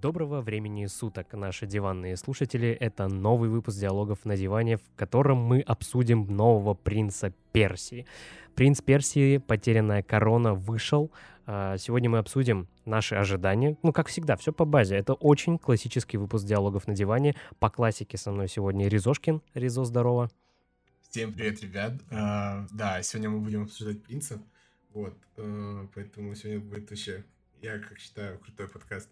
Доброго времени суток, наши диванные слушатели. Это новый выпуск диалогов на диване, в котором мы обсудим нового принца Персии. Принц Персии, потерянная корона, вышел. А, сегодня мы обсудим наши ожидания. Ну, как всегда, все по базе. Это очень классический выпуск диалогов на диване. По классике со мной сегодня Ризошкин. Ризо, здорово. Всем привет, ребят. Uh, да, сегодня мы будем обсуждать принца. Вот, uh, поэтому сегодня будет вообще, я как считаю, крутой подкаст.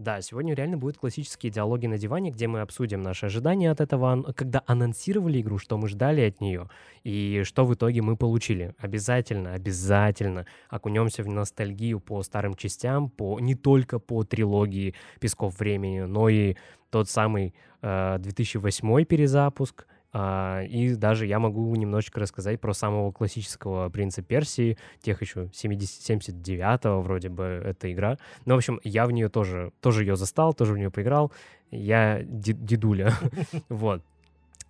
Да, сегодня реально будут классические диалоги на диване, где мы обсудим наши ожидания от этого, когда анонсировали игру, что мы ждали от нее и что в итоге мы получили. Обязательно, обязательно окунемся в ностальгию по старым частям, по не только по трилогии Песков времени, но и тот самый э, 2008 перезапуск, и даже я могу немножечко рассказать про самого классического принца Персии, тех еще 79-го вроде бы эта игра. Ну, в общем, я в нее тоже, тоже ее застал, тоже в нее поиграл. Я дедуля. Вот.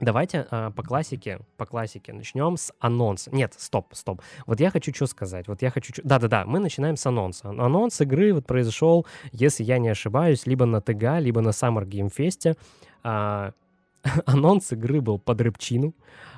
Давайте а, по классике, по классике начнем с анонса. Нет, стоп, стоп. Вот я хочу что сказать. Вот я хочу... Да-да-да, мы начинаем с анонса. Анонс игры вот произошел, если я не ошибаюсь, либо на ТГ, либо на Summer Game Fest. А, анонс игры был под рыбчину.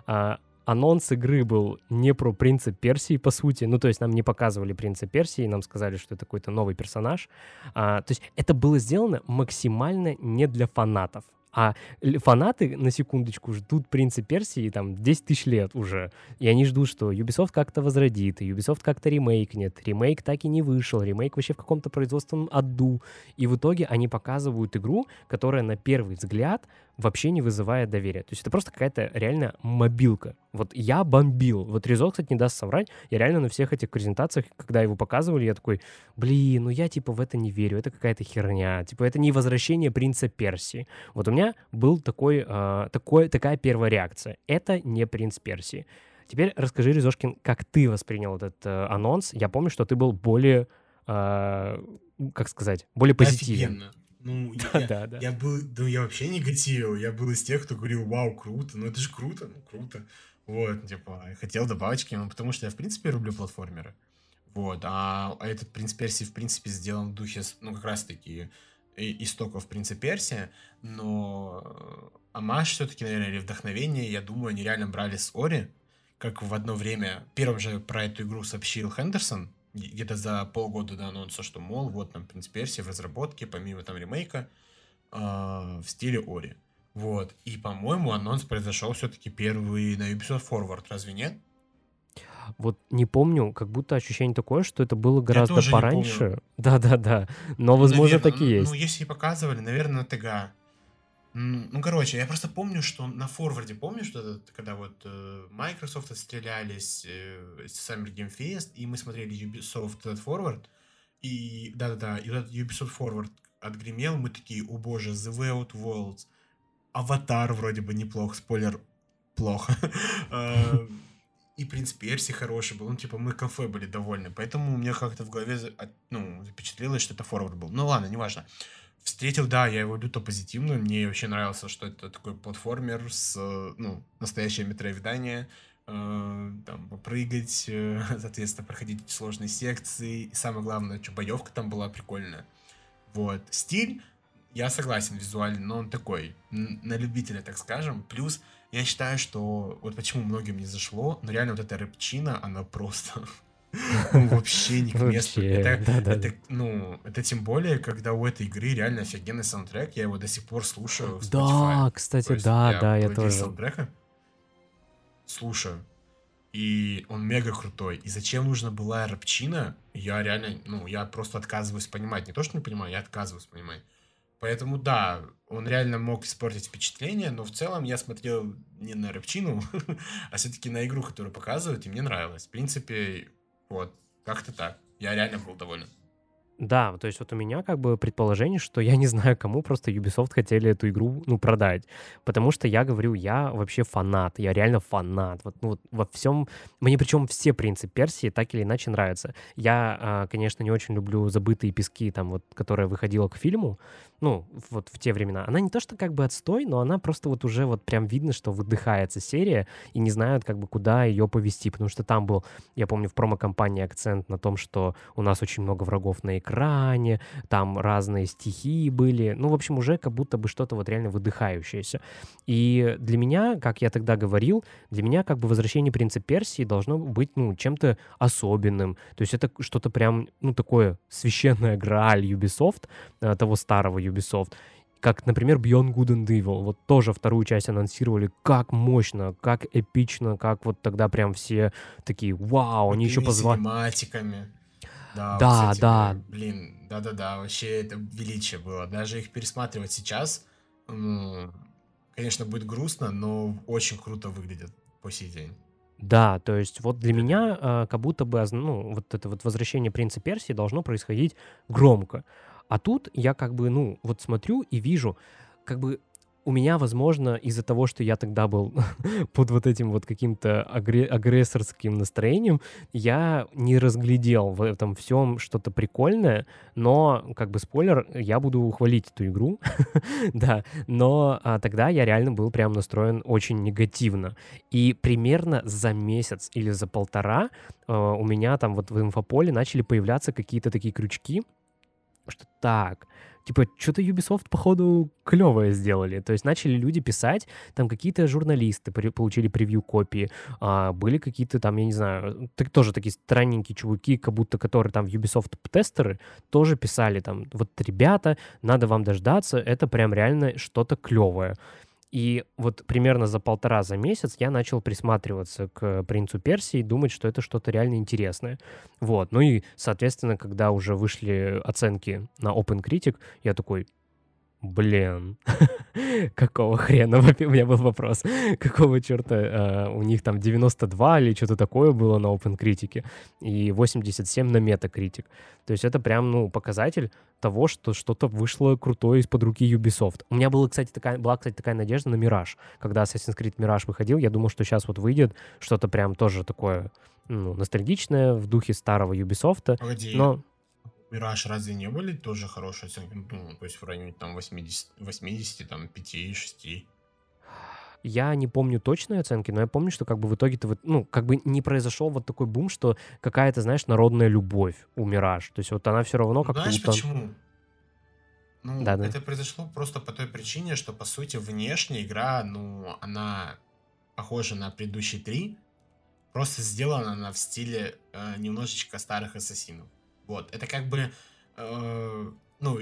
А, анонс игры был не про принца Персии, по сути. Ну, то есть нам не показывали принца Персии, нам сказали, что это какой-то новый персонаж. А, то есть это было сделано максимально не для фанатов. А фанаты, на секундочку, ждут «Принца Персии» там 10 тысяч лет уже. И они ждут, что Ubisoft как-то возродит, и Ubisoft как-то ремейкнет. Ремейк так и не вышел, ремейк вообще в каком-то производственном аду. И в итоге они показывают игру, которая на первый взгляд вообще не вызывает доверия. То есть это просто какая-то реально мобилка. Вот я бомбил. Вот Резо, кстати, не даст соврать. Я реально на всех этих презентациях, когда его показывали, я такой, блин, ну я типа в это не верю, это какая-то херня. Типа это не возвращение принца Персии. Вот у меня был такой, э, такой, такая первая реакция. Это не принц Персии. Теперь расскажи, Резошкин, как ты воспринял этот э, анонс. Я помню, что ты был более, э, как сказать, более позитивен. Офигенно. Ну, да, я, да, да. я был, ну, я вообще негативил. Я был из тех, кто говорил, вау, круто. Ну, это же круто, ну, круто. Вот, типа, хотел добавочки, ну, потому что я, в принципе, люблю платформеры. Вот, а, а этот «Принц Персии», в принципе, сделан в духе, ну, как раз-таки истоков «Принца Персия», но Амаш все-таки, наверное, или вдохновение, я думаю, они реально брали с Ори, как в одно время, первым же про эту игру сообщил Хендерсон, где-то за полгода до анонса, что, мол, вот там «Принц Персия» в разработке, помимо там ремейка, э, в стиле Ори. Вот. И, по-моему, анонс произошел все-таки первый на Ubisoft Forward, разве нет? Вот не помню, как будто ощущение такое, что это было гораздо пораньше. Да-да-да. Но, возможно, наверное, такие ну, есть. Ну, если показывали, наверное, на ТГ. Ну, короче, я просто помню, что на форварде, помню, что когда вот э, Microsoft отстрелялись э, с Summer Game Fest, и мы смотрели Ubisoft этот Forward, и да-да-да, и этот Ubisoft Forward отгремел, мы такие, о боже, The Way Out Worlds, Аватар вроде бы неплох, спойлер, плохо. И Принц Перси хороший был, ну, типа, мы кафе были довольны, поэтому у меня как-то в голове, ну, запечатлелось, что это форвард был. Ну, ладно, неважно. Встретил, да, я его люто позитивно. Мне вообще нравился, что это такой платформер с, ну, настоящее метроидание. Э, там, попрыгать, э, соответственно, проходить сложные секции. И самое главное, что боевка там была прикольная. Вот. Стиль, я согласен визуально, но он такой, на любителя, так скажем. Плюс, я считаю, что вот почему многим не зашло, но реально вот эта рэпчина, она просто вообще не к месту. Это, да, да. это, ну, это тем более, когда у этой игры реально офигенный саундтрек, я его до сих пор слушаю в Spotify. Да, кстати, да, я да, я тоже. Саундтрека слушаю. И он мега крутой. И зачем нужна была рапчина, я реально, ну, я просто отказываюсь понимать. Не то, что не понимаю, я отказываюсь понимать. Поэтому да, он реально мог испортить впечатление, но в целом я смотрел не на рапчину, а все-таки на игру, которую показывают, и мне нравилось. В принципе, вот, как-то так. Я реально был доволен. Да, то есть вот у меня как бы предположение, что я не знаю, кому просто Ubisoft хотели эту игру, ну, продать. Потому что я говорю, я вообще фанат, я реально фанат. Вот, ну, вот во всем... Мне причем все принцы Персии так или иначе нравятся. Я, а, конечно, не очень люблю «Забытые пески», там вот, которая выходила к фильму, ну, вот в те времена. Она не то, что как бы отстой, но она просто вот уже вот прям видно, что выдыхается серия, и не знают как бы куда ее повести, потому что там был, я помню, в промо-компании акцент на том, что у нас очень много врагов на экране, там разные стихи были. Ну, в общем, уже как будто бы что-то вот реально выдыхающееся. И для меня, как я тогда говорил, для меня как бы «Возвращение принца Персии» должно быть, ну, чем-то особенным. То есть это что-то прям, ну, такое священное грааль Ubisoft, э, того старого Ubisoft как, например, Beyond Good and Evil. Вот тоже вторую часть анонсировали. Как мощно, как эпично, как вот тогда прям все такие, вау, они еще позвали... синематиками. Да, Да, вот с да. этими, блин, да-да-да, вообще это величие было. Даже их пересматривать сейчас, конечно, будет грустно, но очень круто выглядят по сей день. Да, то есть вот для меня а, как будто бы, ну, вот это вот возвращение принца Персии должно происходить громко. А тут я как бы, ну, вот смотрю и вижу, как бы у меня, возможно, из-за того, что я тогда был под вот этим вот каким-то агре- агрессорским настроением, я не разглядел в этом всем что-то прикольное, но, как бы спойлер, я буду хвалить эту игру, да, но а, тогда я реально был прям настроен очень негативно. И примерно за месяц или за полтора э, у меня там вот в инфополе начали появляться какие-то такие крючки, так, типа, что-то Ubisoft, походу, клевое сделали. То есть начали люди писать, там какие-то журналисты при- получили превью-копии, а, были какие-то там, я не знаю, так, тоже такие странненькие чуваки, как будто которые там Ubisoft-тестеры, тоже писали там, вот, ребята, надо вам дождаться, это прям реально что-то клевое. И вот примерно за полтора за месяц я начал присматриваться к «Принцу Персии» и думать, что это что-то реально интересное. Вот. Ну и, соответственно, когда уже вышли оценки на OpenCritic, я такой, блин, какого хрена? У меня был вопрос. Какого черта э, у них там 92 или что-то такое было на OpenCritic и 87 на Metacritic. То есть это прям, ну, показатель того, что что-то вышло крутое из-под руки Ubisoft. У меня была, кстати, такая, была, кстати, такая надежда на Мираж. Когда Assassin's Creed Mirage выходил, я думал, что сейчас вот выйдет что-то прям тоже такое ну, ностальгичное в духе старого Ubisoft. Погоди, Но Мираж разве не были тоже хорошие оценки? Ну, то есть в районе там 80, 80 там 5, 6. Я не помню точные оценки, но я помню, что как бы в итоге-то, вот, ну, как бы не произошел вот такой бум, что какая-то, знаешь, народная любовь у Мираж. То есть вот она все равно Ну, как-то... знаешь утон- почему? Ну, Да-да. это произошло просто по той причине, что, по сути, внешне игра, ну, она похожа на предыдущие три, просто сделана она в стиле э, немножечко старых ассасинов. Вот, это как бы, э, ну,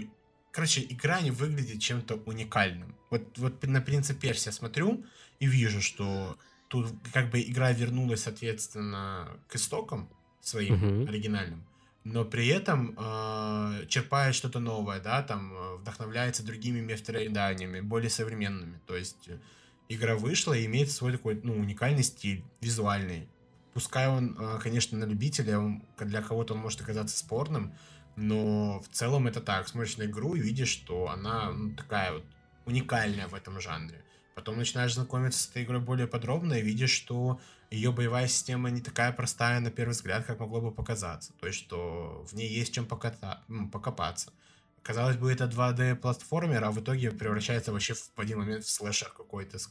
короче, игра не выглядит чем-то уникальным. Вот, вот на Принца Персия смотрю и вижу, что тут как бы игра вернулась, соответственно, к истокам своим Мгм. оригинальным, но при этом э, черпает что-то новое, да, там э, вдохновляется другими мефтроиданиями, более современными. То есть игра вышла и имеет свой такой, ну, уникальный стиль, визуальный. Пускай он, э, конечно, на любителя, для кого-то он может оказаться спорным, но в целом это так. Смотришь на игру и видишь, что она ну, такая вот уникальная в этом жанре. Потом начинаешь знакомиться с этой игрой более подробно и видишь, что ее боевая система не такая простая на первый взгляд, как могло бы показаться. То есть, что в ней есть чем поката- покопаться. Казалось бы, это 2D-платформер, а в итоге превращается вообще в в один момент в слэшер какой-то с,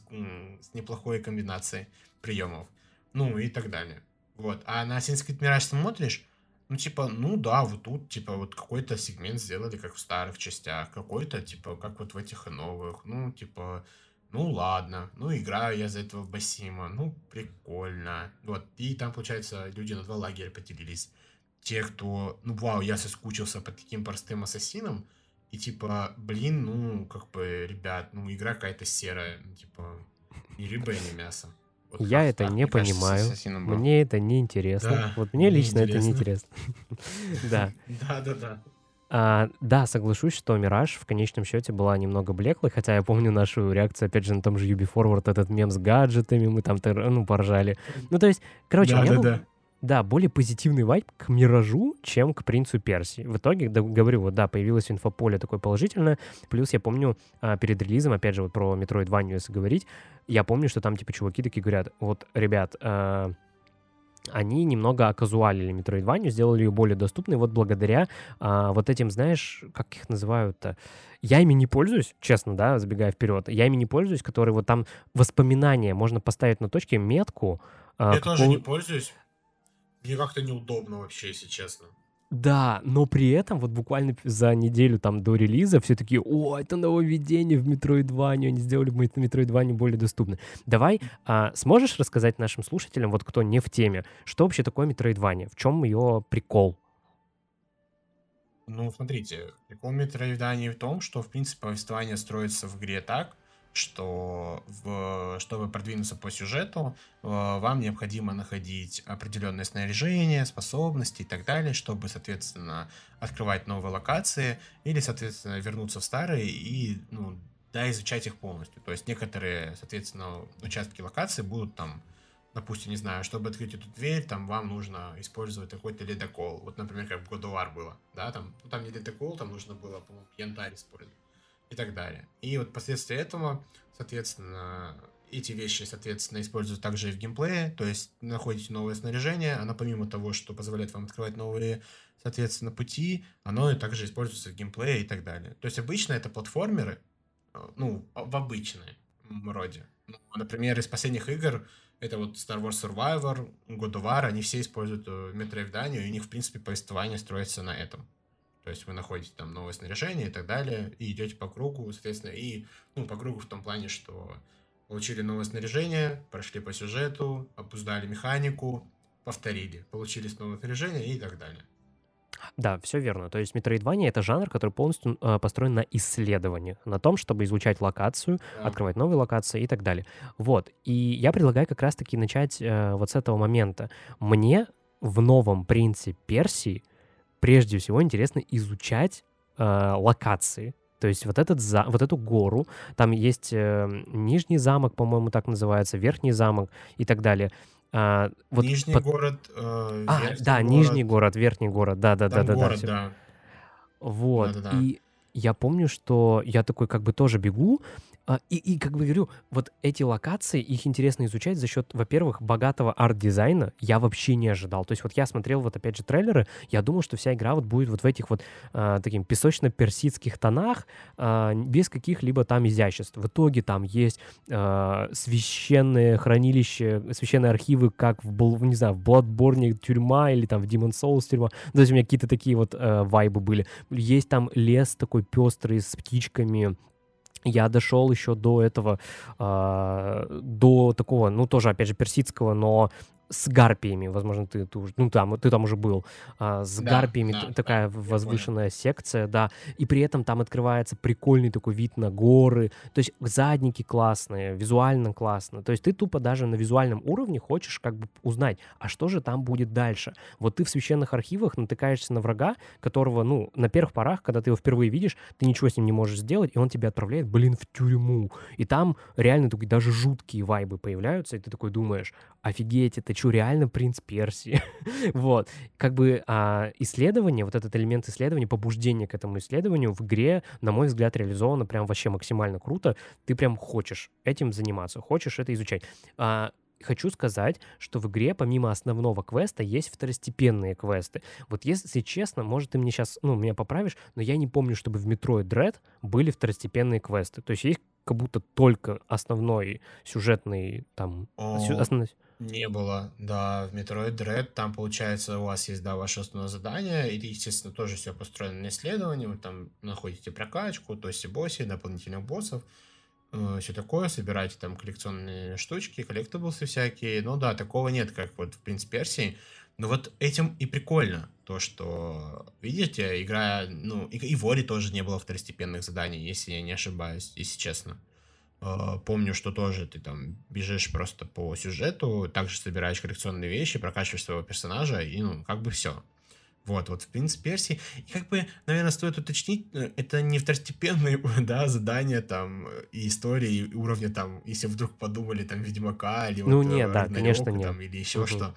с неплохой комбинацией приемов. Ну и так далее. Вот. А на Assassin's Creed Mirage смотришь, ну, типа, ну да, вот тут, типа, вот какой-то сегмент сделали, как в старых частях, какой-то, типа, как вот в этих и новых, ну, типа, ну ладно, ну играю я за этого Басима, ну прикольно. Вот, и там, получается, люди на два лагеря поделились. Те, кто, ну вау, я соскучился по таким простым ассасинам, и типа, блин, ну, как бы, ребят, ну игра какая-то серая, ну, типа, ни рыба, ни мясо. Вот Я это не понимаю. Мне это не интересно. Да, вот мне лично это не интересно. интересно. Да. Да-да-да. А, да, соглашусь, что Мираж в конечном счете была немного блеклой, хотя я помню нашу реакцию, опять же, на том же Ubi Forward, этот мем с гаджетами, мы там, ну, поржали. Ну, то есть, короче, у меня был, Да-да-да. Да, более позитивный вайб к Миражу, чем к Принцу Персии. В итоге, да, говорю, вот, да, появилось инфополе такое положительное, плюс я помню а, перед релизом, опять же, вот про Metroidvania, если говорить, я помню, что там, типа, чуваки такие говорят, вот, ребят, а, они немного оказуалили Metroidvania, сделали ее более доступной вот благодаря а, вот этим, знаешь, как их называют-то? Я ими не пользуюсь, честно, да, забегая вперед. Я ими не пользуюсь, которые вот там воспоминания, можно поставить на точке метку. Я тоже не какого- пользуюсь. Мне как-то неудобно вообще, если честно. Да, но при этом вот буквально за неделю там до релиза все такие, о, это нововведение в Metroidvania, они сделали Metroidvania более доступны. Давай, а, сможешь рассказать нашим слушателям, вот кто не в теме, что вообще такое Metroidvania, в чем ее прикол? Ну, смотрите, прикол Metroidvania в том, что, в принципе, повествование строится в игре так, что в, чтобы продвинуться по сюжету, э, вам необходимо находить определенное снаряжение, способности и так далее, чтобы, соответственно, открывать новые локации или, соответственно, вернуться в старые и, ну, да, изучать их полностью. То есть некоторые, соответственно, участки локации будут там, допустим, не знаю, чтобы открыть эту дверь, там вам нужно использовать какой-то ледокол. Вот, например, как в God было, да, там, ну, там не ледокол, там нужно было, по-моему, янтарь использовать и так далее. И вот последствия этого, соответственно, эти вещи, соответственно, используются также и в геймплее, то есть находите новое снаряжение, оно помимо того, что позволяет вам открывать новые, соответственно, пути, оно также используется в геймплее и так далее. То есть обычно это платформеры, э, ну, в обычном роде. Ну, например, из последних игр это вот Star Wars Survivor, God of War, они все используют э, Metroidvania, и у них, в принципе, повествование строится на этом. То есть вы находите там новое снаряжение и так далее, и идете по кругу, соответственно, и, ну, по кругу в том плане, что получили новое снаряжение, прошли по сюжету, обуздали механику, повторили, получили новое снаряжение и так далее. Да, все верно. То есть Metroidvania — это жанр, который полностью э, построен на исследовании, на том, чтобы изучать локацию, да. открывать новые локации и так далее. Вот. И я предлагаю как раз-таки начать э, вот с этого момента. Мне в новом «Принце Персии» прежде всего интересно изучать э, локации. То есть вот, этот за, вот эту гору, там есть э, Нижний замок, по-моему, так называется, Верхний замок и так далее. А, вот Нижний под... город, э, а, да, город. Нижний город, Верхний город, да, да, да, да, город, да, да. Вот. Да, да, да. И я помню, что я такой как бы тоже бегу, и, и, как бы говорю, вот эти локации, их интересно изучать за счет, во-первых, богатого арт-дизайна. Я вообще не ожидал. То есть вот я смотрел вот опять же трейлеры, я думал, что вся игра вот будет вот в этих вот а, таким песочно-персидских тонах, а, без каких-либо там изяществ. В итоге там есть а, священные хранилища, священные архивы, как в, не знаю, в Bloodborne тюрьма или там в Demon Souls тюрьма. То есть у меня какие-то такие вот а, вайбы были. Есть там лес такой пестрый с птичками, я дошел еще до этого, э, до такого, ну, тоже, опять же, персидского, но с гарпиями, возможно, ты, ты, ну, там, ты там уже был, а, с да, гарпиями да, такая да, возвышенная секция, да, и при этом там открывается прикольный такой вид на горы, то есть задники классные, визуально классно, то есть ты тупо даже на визуальном уровне хочешь как бы узнать, а что же там будет дальше. Вот ты в священных архивах натыкаешься на врага, которого, ну, на первых порах, когда ты его впервые видишь, ты ничего с ним не можешь сделать, и он тебя отправляет, блин, в тюрьму, и там реально такие даже жуткие вайбы появляются, и ты такой думаешь, офигеть, это что, реально принц Персии? вот. Как бы а, исследование, вот этот элемент исследования, побуждение к этому исследованию в игре, на мой взгляд, реализовано прям вообще максимально круто. Ты прям хочешь этим заниматься, хочешь это изучать. А, хочу сказать, что в игре помимо основного квеста есть второстепенные квесты. Вот если честно, может, ты мне сейчас, ну, меня поправишь, но я не помню, чтобы в Metroid Dread были второстепенные квесты. То есть есть как будто только основной сюжетный там... Основной... Не было, да, в Metroid Dread там, получается, у вас есть, да, ваше основное задание, и, естественно, тоже все построено на исследовании, вы там находите прокачку, тоси-босси, дополнительных боссов, э, все такое, собираете там коллекционные штучки, коллектаблсы всякие, ну да, такого нет, как вот в Принц Персии, но вот этим и прикольно, то, что, видите, игра, ну, и, и в Ори тоже не было второстепенных заданий, если я не ошибаюсь, если честно. А, помню, что тоже ты там бежишь просто по сюжету, также собираешь коллекционные вещи, прокачиваешь своего персонажа, и ну, как бы все. Вот, вот в «Принц Персии». И как бы, наверное, стоит уточнить, э, это не второстепенные, да, задания там и истории уровня там, если вдруг подумали там Ведьмака или ну, вот э, нет, да, конечно, нет. там, или еще угу. что.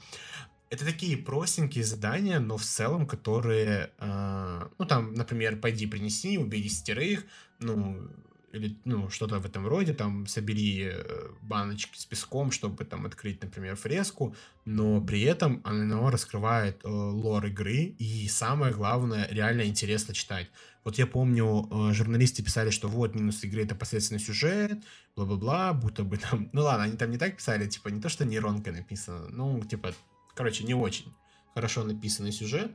Это такие простенькие задания, но в целом, которые, э, ну там, например, пойди принеси, убей десятерых, ну, или ну, что-то в этом роде, там, собери э, баночки с песком, чтобы там открыть, например, фреску, но при этом оно раскрывает э, лор игры, и самое главное, реально интересно читать. Вот я помню, э, журналисты писали, что вот минус игры это посредственный сюжет, бла-бла-бла, будто бы там, ну ладно, они там не так писали, типа, не то, что нейронкой написано, ну, типа, короче, не очень хорошо написанный сюжет,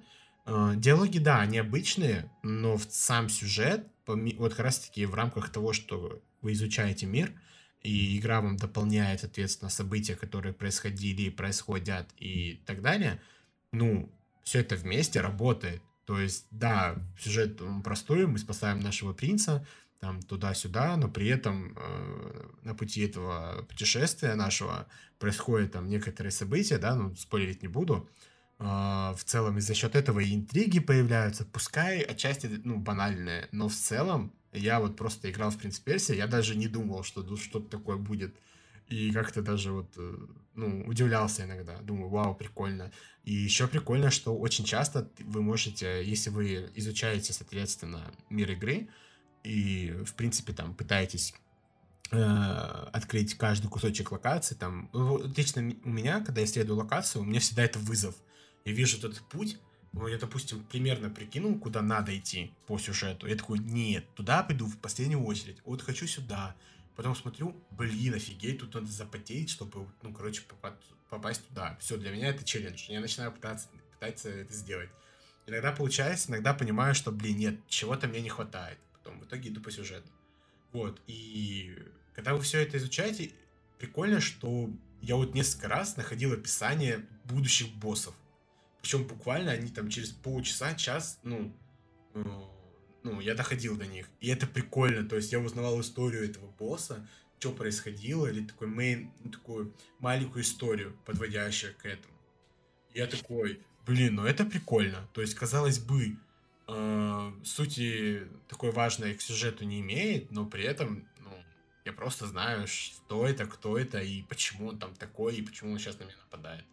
диалоги, да, необычные, но в сам сюжет, вот как раз-таки в рамках того, что вы изучаете мир, и игра вам дополняет, соответственно, события, которые происходили, происходят и так далее, ну, все это вместе работает. То есть, да, сюжет простой, мы спасаем нашего принца, там туда-сюда, но при этом э, на пути этого путешествия нашего происходят там некоторые события, да, ну, спойлерить не буду, э, в целом и за счет этого и интриги появляются, пускай отчасти, ну, банальные, но в целом я вот просто играл в «Принц Персия», я даже не думал, что тут что-то такое будет, и как-то даже вот, э, ну, удивлялся иногда, думаю, вау, прикольно. И еще прикольно, что очень часто вы можете, если вы изучаете, соответственно, мир игры, и, в принципе, там пытаетесь э, открыть каждый кусочек локации, там, лично у меня, когда я исследую локацию, у меня всегда это вызов. Я вижу этот путь, я, допустим, примерно прикинул, куда надо идти по сюжету. Я такой, нет, туда пойду в последнюю очередь. Вот хочу сюда. Потом смотрю, блин, офигеть, тут надо запотеть, чтобы, ну, короче, попасть туда. Все, для меня это челлендж. Я начинаю пытаться, пытаться это сделать. Иногда получается, иногда понимаю, что, блин, нет, чего-то мне не хватает потом в итоге иду по сюжету. Вот, и когда вы все это изучаете, прикольно, что я вот несколько раз находил описание будущих боссов. Причем буквально они там через полчаса, час, ну, э, ну, я доходил до них. И это прикольно, то есть я узнавал историю этого босса, что происходило, или такой мейн, ну, такую маленькую историю, подводящую к этому. Я такой, блин, ну это прикольно. То есть, казалось бы, э, сути такой важной к сюжету не имеет, но при этом, ну, я просто знаю, что это, кто это, и почему он там такой, и почему он сейчас на меня нападает.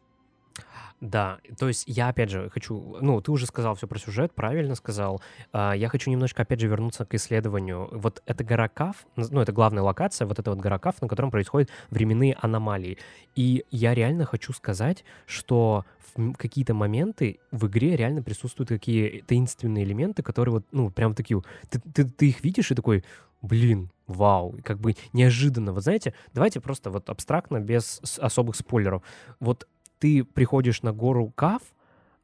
Да, то есть я, опять же, хочу... Ну, ты уже сказал все про сюжет, правильно сказал. А, я хочу немножко, опять же, вернуться к исследованию. Вот эта гора Каф, ну, это главная локация, вот эта вот гора Каф, на котором происходят временные аномалии. И я реально хочу сказать, что в какие-то моменты в игре реально присутствуют какие таинственные элементы, которые вот, ну, прям такие... Ты, ты, ты их видишь и такой, блин, вау, как бы неожиданно. Вот знаете, давайте просто вот абстрактно, без особых спойлеров. Вот ты приходишь на гору Кав,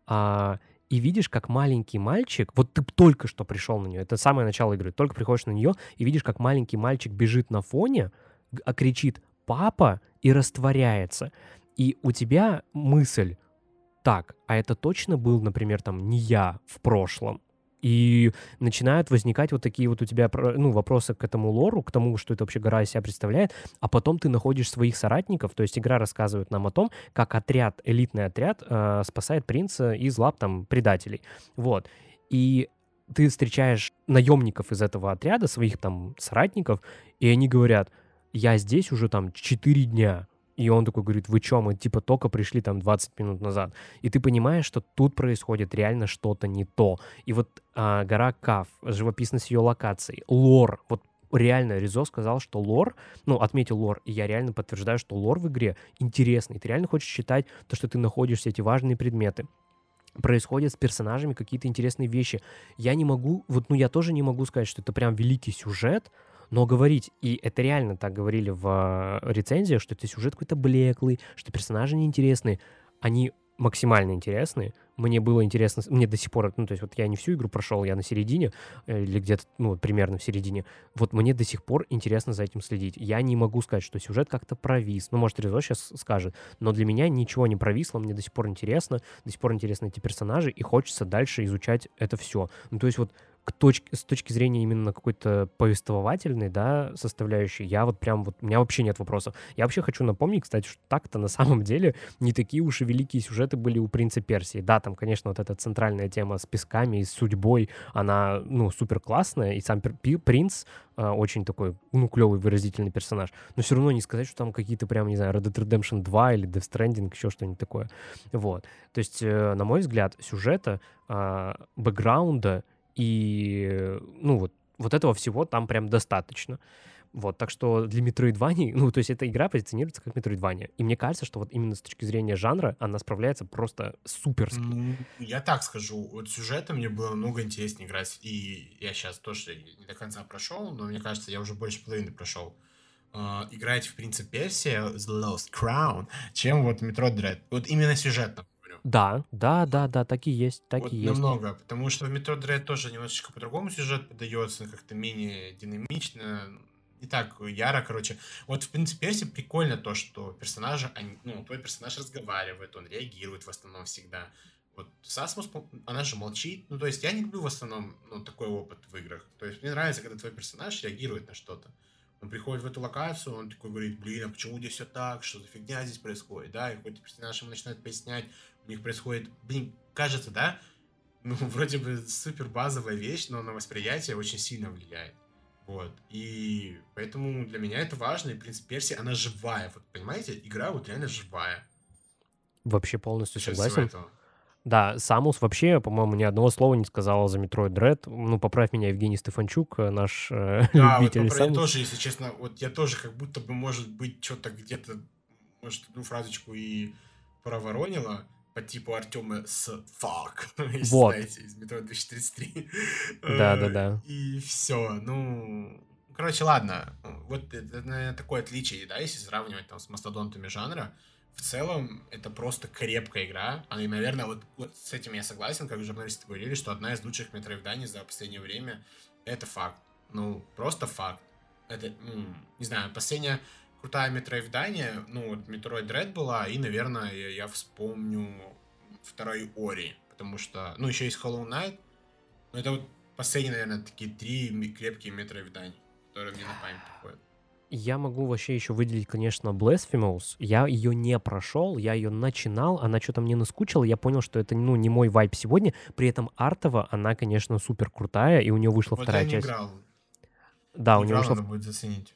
а, и видишь, как маленький мальчик, вот ты только что пришел на нее, это самое начало игры, только приходишь на нее и видишь, как маленький мальчик бежит на фоне, а кричит «папа» и растворяется. И у тебя мысль, так, а это точно был, например, там не я в прошлом, и начинают возникать вот такие вот у тебя ну, вопросы к этому лору, к тому, что это вообще гора из себя представляет, а потом ты находишь своих соратников, то есть игра рассказывает нам о том, как отряд, элитный отряд э, спасает принца из лап там предателей. Вот. И ты встречаешь наемников из этого отряда, своих там соратников, и они говорят, я здесь уже там 4 дня, и он такой говорит, вы чё, мы типа только пришли там 20 минут назад. И ты понимаешь, что тут происходит реально что-то не то. И вот а, гора Каф, живописность ее локаций, лор, вот реально Ризо сказал, что лор, ну, отметил лор, и я реально подтверждаю, что лор в игре интересный. Ты реально хочешь читать то, что ты находишь все эти важные предметы происходят с персонажами какие-то интересные вещи. Я не могу, вот, ну, я тоже не могу сказать, что это прям великий сюжет, но говорить, и это реально так говорили в э, рецензиях, что это сюжет какой-то блеклый, что персонажи неинтересные, они максимально интересные. Мне было интересно, мне до сих пор, ну, то есть вот я не всю игру прошел, я на середине, э, или где-то, ну, примерно в середине. Вот мне до сих пор интересно за этим следить. Я не могу сказать, что сюжет как-то провис. Ну, может, Резо сейчас скажет. Но для меня ничего не провисло, мне до сих пор интересно, до сих пор интересны эти персонажи, и хочется дальше изучать это все. Ну, то есть вот к точке, с точки зрения именно какой-то повествовательной, да, составляющей, я вот прям вот, у меня вообще нет вопросов. Я вообще хочу напомнить, кстати, что так-то на самом деле не такие уж и великие сюжеты были у «Принца Персии». Да, там, конечно, вот эта центральная тема с песками и с судьбой, она, ну, супер классная, и сам принц э, очень такой, ну, клевый, выразительный персонаж. Но все равно не сказать, что там какие-то прям, не знаю, Red Dead Redemption 2 или Death Stranding, еще что-нибудь такое. Вот. То есть, э, на мой взгляд, сюжета, э, бэкграунда и, ну, вот, вот этого всего там прям достаточно. Вот, так что для Metroidvania, ну, то есть эта игра позиционируется как Metroidvania. И мне кажется, что вот именно с точки зрения жанра она справляется просто суперски. Ну, я так скажу, вот сюжета мне было много интереснее играть. И я сейчас тоже не до конца прошел, но мне кажется, я уже больше половины прошел. Uh, играть в «Принца Персия» The Lost Crown, чем вот Metroid Dread. Вот именно сюжетно. Да, да, да, да, так и есть, так Вот есть. намного, потому что в Метро Дред тоже немножечко по-другому сюжет подается, как-то менее динамично, не так яро, короче. Вот в принципе, Перси прикольно то, что персонажи, они, ну, твой персонаж разговаривает, он реагирует в основном всегда. Вот Сасмус, она же молчит. Ну, то есть я не люблю в основном ну, такой опыт в играх. То есть мне нравится, когда твой персонаж реагирует на что-то. Он приходит в эту локацию, он такой говорит, блин, а почему здесь все так, что за фигня здесь происходит, да, и какой-то персонаж ему начинает пояснять, них происходит, блин, кажется, да, ну, вроде бы супер базовая вещь, но на восприятие очень сильно влияет. Вот. И поэтому для меня это важно. И, в принципе, Перси, она живая. Вот, понимаете, игра вот реально живая. Вообще полностью всего согласен. Да, Самус вообще, по-моему, ни одного слова не сказала за Metroid Dread. Ну, поправь меня, Евгений Стефанчук, э, наш э, Да, вот любитель я Самус. тоже, если честно, вот я тоже как будто бы, может быть, что-то где-то, может, одну фразочку и проворонила по типу Артема с fuck, если Вот. знаете, из метро 233. Да-да-да. Э, И все, ну... Короче, ладно, вот это, наверное, такое отличие, да, если сравнивать там с мастодонтами жанра. В целом, это просто крепкая игра. Она, и, наверное, вот, вот с этим я согласен, как журналисты говорили, что одна из лучших метроиданий за последнее время. Это факт. Ну, просто факт. Это, м, не знаю, последняя крутая метроидания, ну, вот Metroid Dread была, и, наверное, я, я вспомню второй Ори, потому что, ну, еще есть Hollow Knight, но это вот последние, наверное, такие три крепкие метроидания, которые мне на память приходят. Я могу вообще еще выделить, конечно, Blasphemous. Я ее не прошел, я ее начинал, она что-то мне наскучила, я понял, что это, ну, не мой вайп сегодня. При этом артово она, конечно, супер крутая, и у нее вышла Вот вторая я не часть. играл, Да, у не нее играл, вышла надо будет заценить.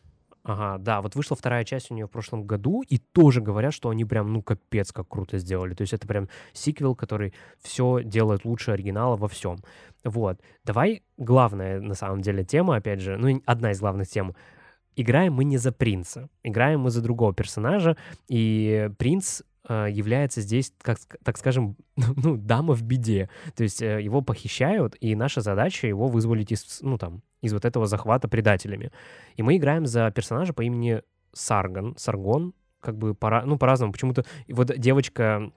Ага, да, вот вышла вторая часть у нее в прошлом году, и тоже говорят, что они прям, ну, капец, как круто сделали. То есть это прям сиквел, который все делает лучше оригинала во всем. Вот. Давай главная, на самом деле, тема, опять же, ну, одна из главных тем. Играем мы не за принца, играем мы за другого персонажа, и принц э, является здесь, как, так скажем, ну, дама в беде. То есть э, его похищают, и наша задача его вызволить из, ну, там, из вот этого захвата предателями. И мы играем за персонажа по имени Сарган, Саргон, как бы по, ну, по-разному. Почему-то вот девочка,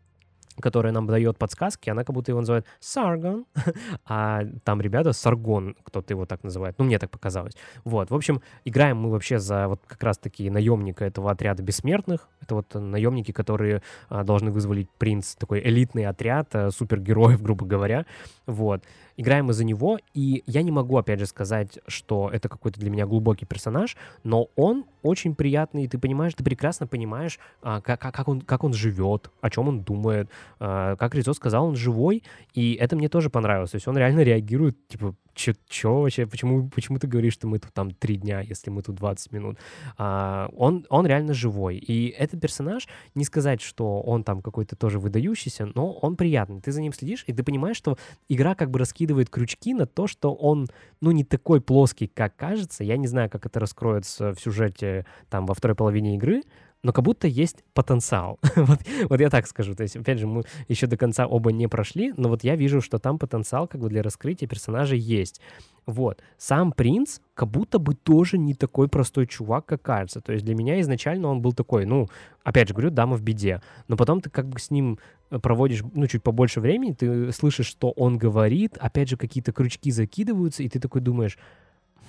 которая нам дает подсказки, она как будто его называет Саргон, а там ребята Саргон, кто-то его так называет. Ну, мне так показалось. Вот, в общем, играем мы вообще за вот как раз-таки наемника этого отряда бессмертных. Это вот наемники, которые а, должны вызволить принц, такой элитный отряд а, супергероев, грубо говоря. Вот. Играем мы за него, и я не могу, опять же, сказать, что это какой-то для меня глубокий персонаж, но он очень приятный, и ты понимаешь, ты прекрасно понимаешь, а, как, как, он, как он живет, о чем он думает. А, как Ризо сказал, он живой, и это мне тоже понравилось. То есть он реально реагирует, типа, чё, чё вообще, почему, почему ты говоришь, что мы тут там три дня, если мы тут 20 минут? А, он, он реально живой. И этот персонаж, не сказать, что он там какой-то тоже выдающийся, но он приятный. Ты за ним следишь, и ты понимаешь, что игра как бы раскидывает крючки на то, что он, ну, не такой плоский, как кажется. Я не знаю, как это раскроется в сюжете там во второй половине игры, но как будто есть потенциал. вот, вот я так скажу. То есть, опять же, мы еще до конца оба не прошли, но вот я вижу, что там потенциал как бы для раскрытия персонажей есть. Вот. Сам принц как будто бы тоже не такой простой чувак, как кажется. То есть для меня изначально он был такой, ну, опять же говорю, дама в беде. Но потом ты как бы с ним э, проводишь, ну, чуть побольше времени, ты слышишь, что он говорит, опять же какие-то крючки закидываются, и ты такой думаешь,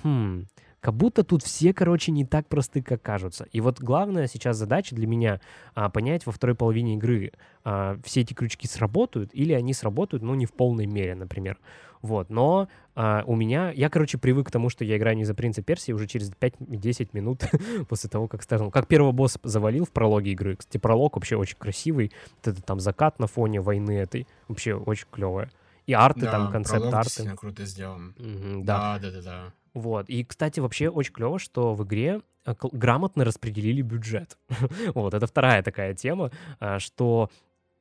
хм, как будто тут все, короче, не так просты, как кажутся. И вот главная сейчас задача для меня а, понять во второй половине игры, а, все эти крючки сработают или они сработают, ну, не в полной мере, например. Вот, но а, у меня, я, короче, привык к тому, что я играю не за принца Персии уже через 5-10 минут после того, как стартанул. Как первого босса завалил в прологе игры. Кстати, пролог вообще очень красивый. Вот это там закат на фоне войны этой. Вообще очень клевое. И арты Да, там, концепт-арты. действительно круто сделан. Мгм, да. Да, да, да, да. Вот. И, кстати, вообще очень клево, что в игре э, грамотно распределили бюджет. вот, это вторая такая тема, а, что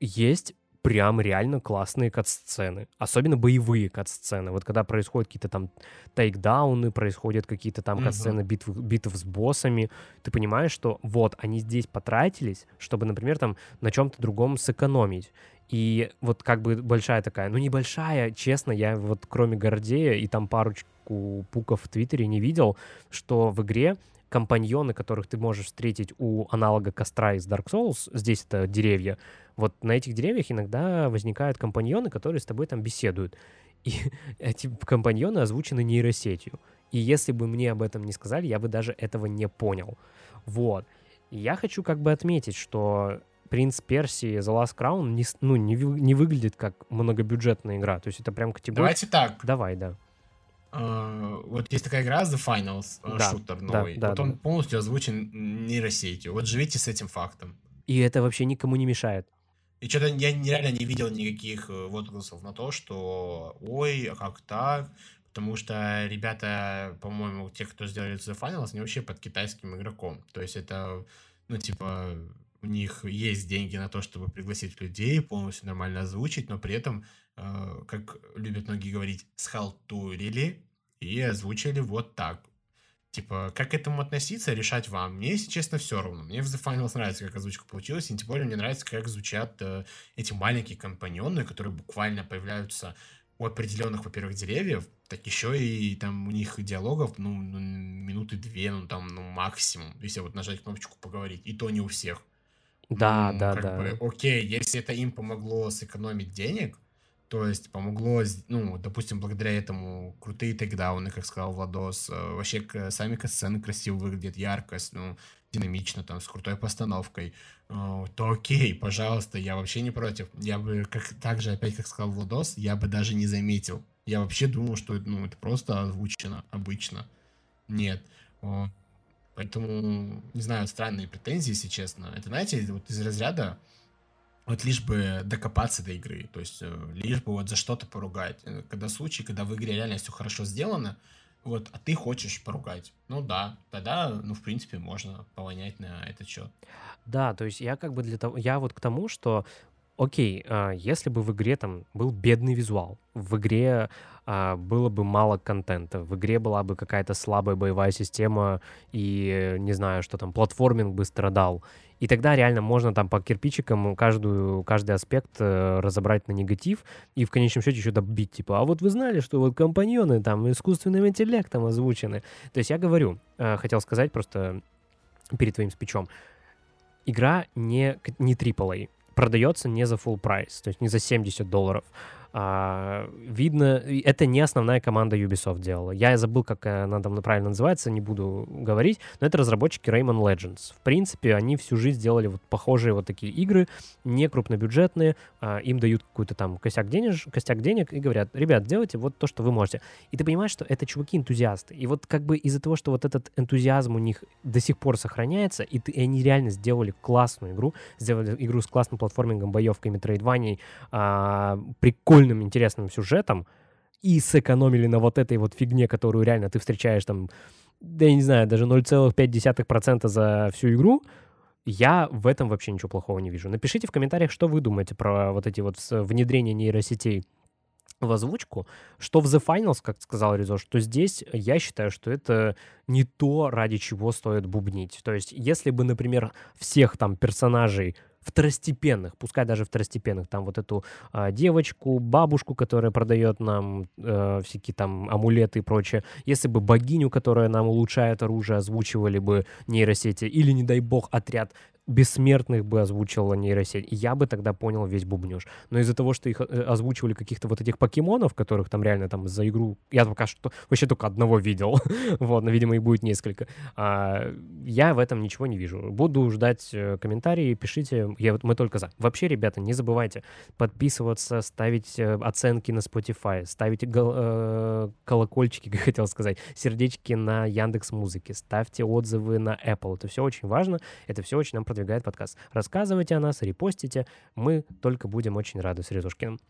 есть прям реально классные кат-сцены. Особенно боевые кат-сцены. Вот когда происходят какие-то там тейкдауны, происходят какие-то там Мгм. кат-сцены битв, битв с боссами, ты понимаешь, что вот, они здесь потратились, чтобы, например, там на чем-то другом сэкономить. И вот как бы большая такая, ну небольшая, честно, я вот кроме Гордея и там парочку пуков в Твиттере не видел, что в игре компаньоны, которых ты можешь встретить у аналога костра из Dark Souls, здесь это деревья, вот на этих деревьях иногда возникают компаньоны, которые с тобой там беседуют. И эти компаньоны озвучены нейросетью. И если бы мне об этом не сказали, я бы даже этого не понял. Вот. И я хочу как бы отметить, что Принц Персии The Last Crown не, ну, не, не выглядит как многобюджетная игра. То есть это прям категория... Давайте так. Давай, да. Uh, вот есть такая игра The Finals, э, да, шутер новый. Да, да, вот да, он да. полностью озвучен нейросетью. Вот живите с этим фактом. И это вообще никому не мешает. И что-то я реально не видел никаких э, возгласов на то, что ой, а как так? Потому что ребята, по-моему, те, кто сделали The Finals, они вообще под китайским игроком. То есть это, ну, типа, у них есть деньги на то, чтобы пригласить людей, полностью нормально озвучить, но при этом, э, как любят многие говорить, схалтурили и озвучили вот так. Типа, как к этому относиться, решать вам. Мне, если честно, все равно. Мне в The Finals нравится, как озвучка получилась, и тем более мне нравится, как звучат э, эти маленькие компаньоны, которые буквально появляются у определенных, во-первых, деревьев, так еще и там у них диалогов, ну, ну минуты две, ну, там, ну, максимум, если вот нажать кнопочку поговорить, и то не у всех. Да, да, да. Бы, окей, если это им помогло сэкономить денег, то есть помогло, ну, допустим, благодаря этому крутые тейкдауны, как сказал Владос, э, вообще сами сцены красиво выглядят, ярко, ну, динамично, там, с крутой постановкой, э, то окей, пожалуйста, я вообще не против. Я бы, как так же, опять, как сказал Владос, я бы даже не заметил. Я вообще думал, что ну, это просто озвучено обычно. Нет. Поэтому, не знаю, странные претензии, если честно. Это, знаете, вот из разряда вот лишь бы докопаться до игры, то есть э, лишь бы вот за что-то поругать. Э, когда случай, когда в игре реально все хорошо сделано, вот, а ты хочешь поругать. Ну да, тогда, ну, в принципе, можно повонять на этот счет. Да, то есть я как бы для того, я вот к тому, что окей, а, если бы в игре там был бедный визуал, в игре а, было бы мало контента, в игре была бы какая-то слабая боевая система и, не знаю, что там, платформинг бы страдал, и тогда реально можно там по кирпичикам каждую, каждый аспект э, разобрать на негатив и в конечном счете еще добить, типа, а вот вы знали, что вот компаньоны там искусственным интеллектом озвучены. То есть я говорю, э, хотел сказать просто перед твоим спичом, игра не, не AAA, продается не за full прайс, то есть не за 70 долларов. А, видно, это не основная команда Ubisoft делала. Я забыл, как она там правильно называется, не буду говорить, но это разработчики Rayman Legends. В принципе, они всю жизнь делали вот похожие вот такие игры, не крупнобюджетные, а, им дают какой-то там косяк, денеж, костяк денег и говорят, ребят, делайте вот то, что вы можете. И ты понимаешь, что это чуваки-энтузиасты. И вот как бы из-за того, что вот этот энтузиазм у них до сих пор сохраняется, и, ты, и они реально сделали классную игру, сделали игру с классным платформингом, боевкой, метроидванией, а, прикольно прикольным, интересным сюжетом и сэкономили на вот этой вот фигне, которую реально ты встречаешь там, да я не знаю, даже 0,5% за всю игру, я в этом вообще ничего плохого не вижу. Напишите в комментариях, что вы думаете про вот эти вот внедрения нейросетей в озвучку, что в The Finals, как сказал Резо, что здесь я считаю, что это не то, ради чего стоит бубнить. То есть, если бы, например, всех там персонажей второстепенных, пускай даже второстепенных, там вот эту а, девочку, бабушку, которая продает нам э, всякие там амулеты и прочее, если бы богиню, которая нам улучшает оружие, озвучивали бы нейросети, или, не дай бог, отряд бессмертных бы озвучивала нейросеть, я бы тогда понял весь бубнеж. Но из-за того, что их э, озвучивали каких-то вот этих покемонов, которых там реально там за игру... Я пока что вообще только одного видел. вот, но, видимо, и будет несколько. А, я в этом ничего не вижу. Буду ждать э, комментарии, пишите. Я, мы только за. Вообще, ребята, не забывайте подписываться, ставить э, оценки на Spotify, ставить гол- э, колокольчики, как хотел сказать, сердечки на Яндекс Музыке, ставьте отзывы на Apple. Это все очень важно, это все очень нам продвигает продвигает подкаст. Рассказывайте о нас, репостите. Мы только будем очень рады с Резушкиным.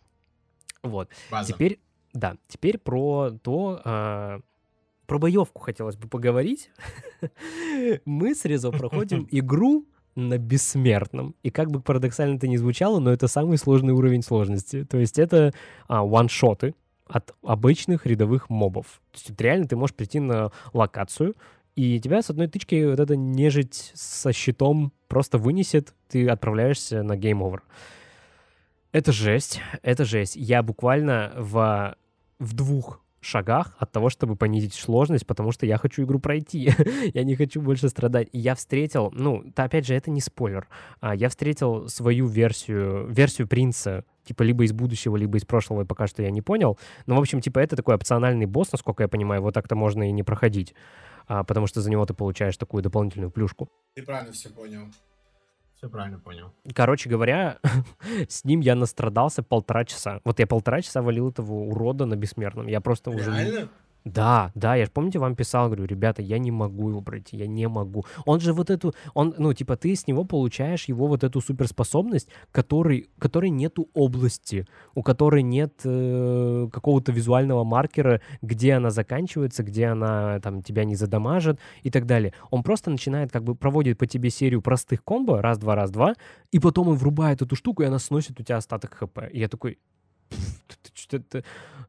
Вот. База. Теперь, да, теперь про то, а, про боевку хотелось бы поговорить. Мы с Резо проходим игру на бессмертном. И как бы парадоксально это ни звучало, но это самый сложный уровень сложности. То есть это а, ваншоты от обычных рядовых мобов. То есть реально ты можешь прийти на локацию, и тебя с одной тычки вот эта нежить со щитом просто вынесет, ты отправляешься на Over. Это жесть, это жесть. Я буквально в, в двух шагах от того, чтобы понизить сложность, потому что я хочу игру пройти. я не хочу больше страдать. И я встретил, ну, то, опять же, это не спойлер. А, я встретил свою версию, версию принца, типа либо из будущего, либо из прошлого, и пока что я не понял. Но, в общем, типа это такой опциональный босс, насколько я понимаю, вот так-то можно и не проходить, а, потому что за него ты получаешь такую дополнительную плюшку. Ты правильно все понял. Все правильно понял. Короче говоря, с ним я настрадался полтора часа. Вот я полтора часа валил этого урода на бессмертном. Я просто уже... Да, да, я же, помните, вам писал, говорю, ребята, я не могу его пройти, я не могу. Он же вот эту, он, ну, типа, ты с него получаешь его вот эту суперспособность, который, которой нету области, у которой нет э, какого-то визуального маркера, где она заканчивается, где она, там, тебя не задамажит и так далее. Он просто начинает, как бы, проводит по тебе серию простых комбо, раз-два, раз-два, и потом он врубает эту штуку, и она сносит у тебя остаток хп. И я такой, что-то...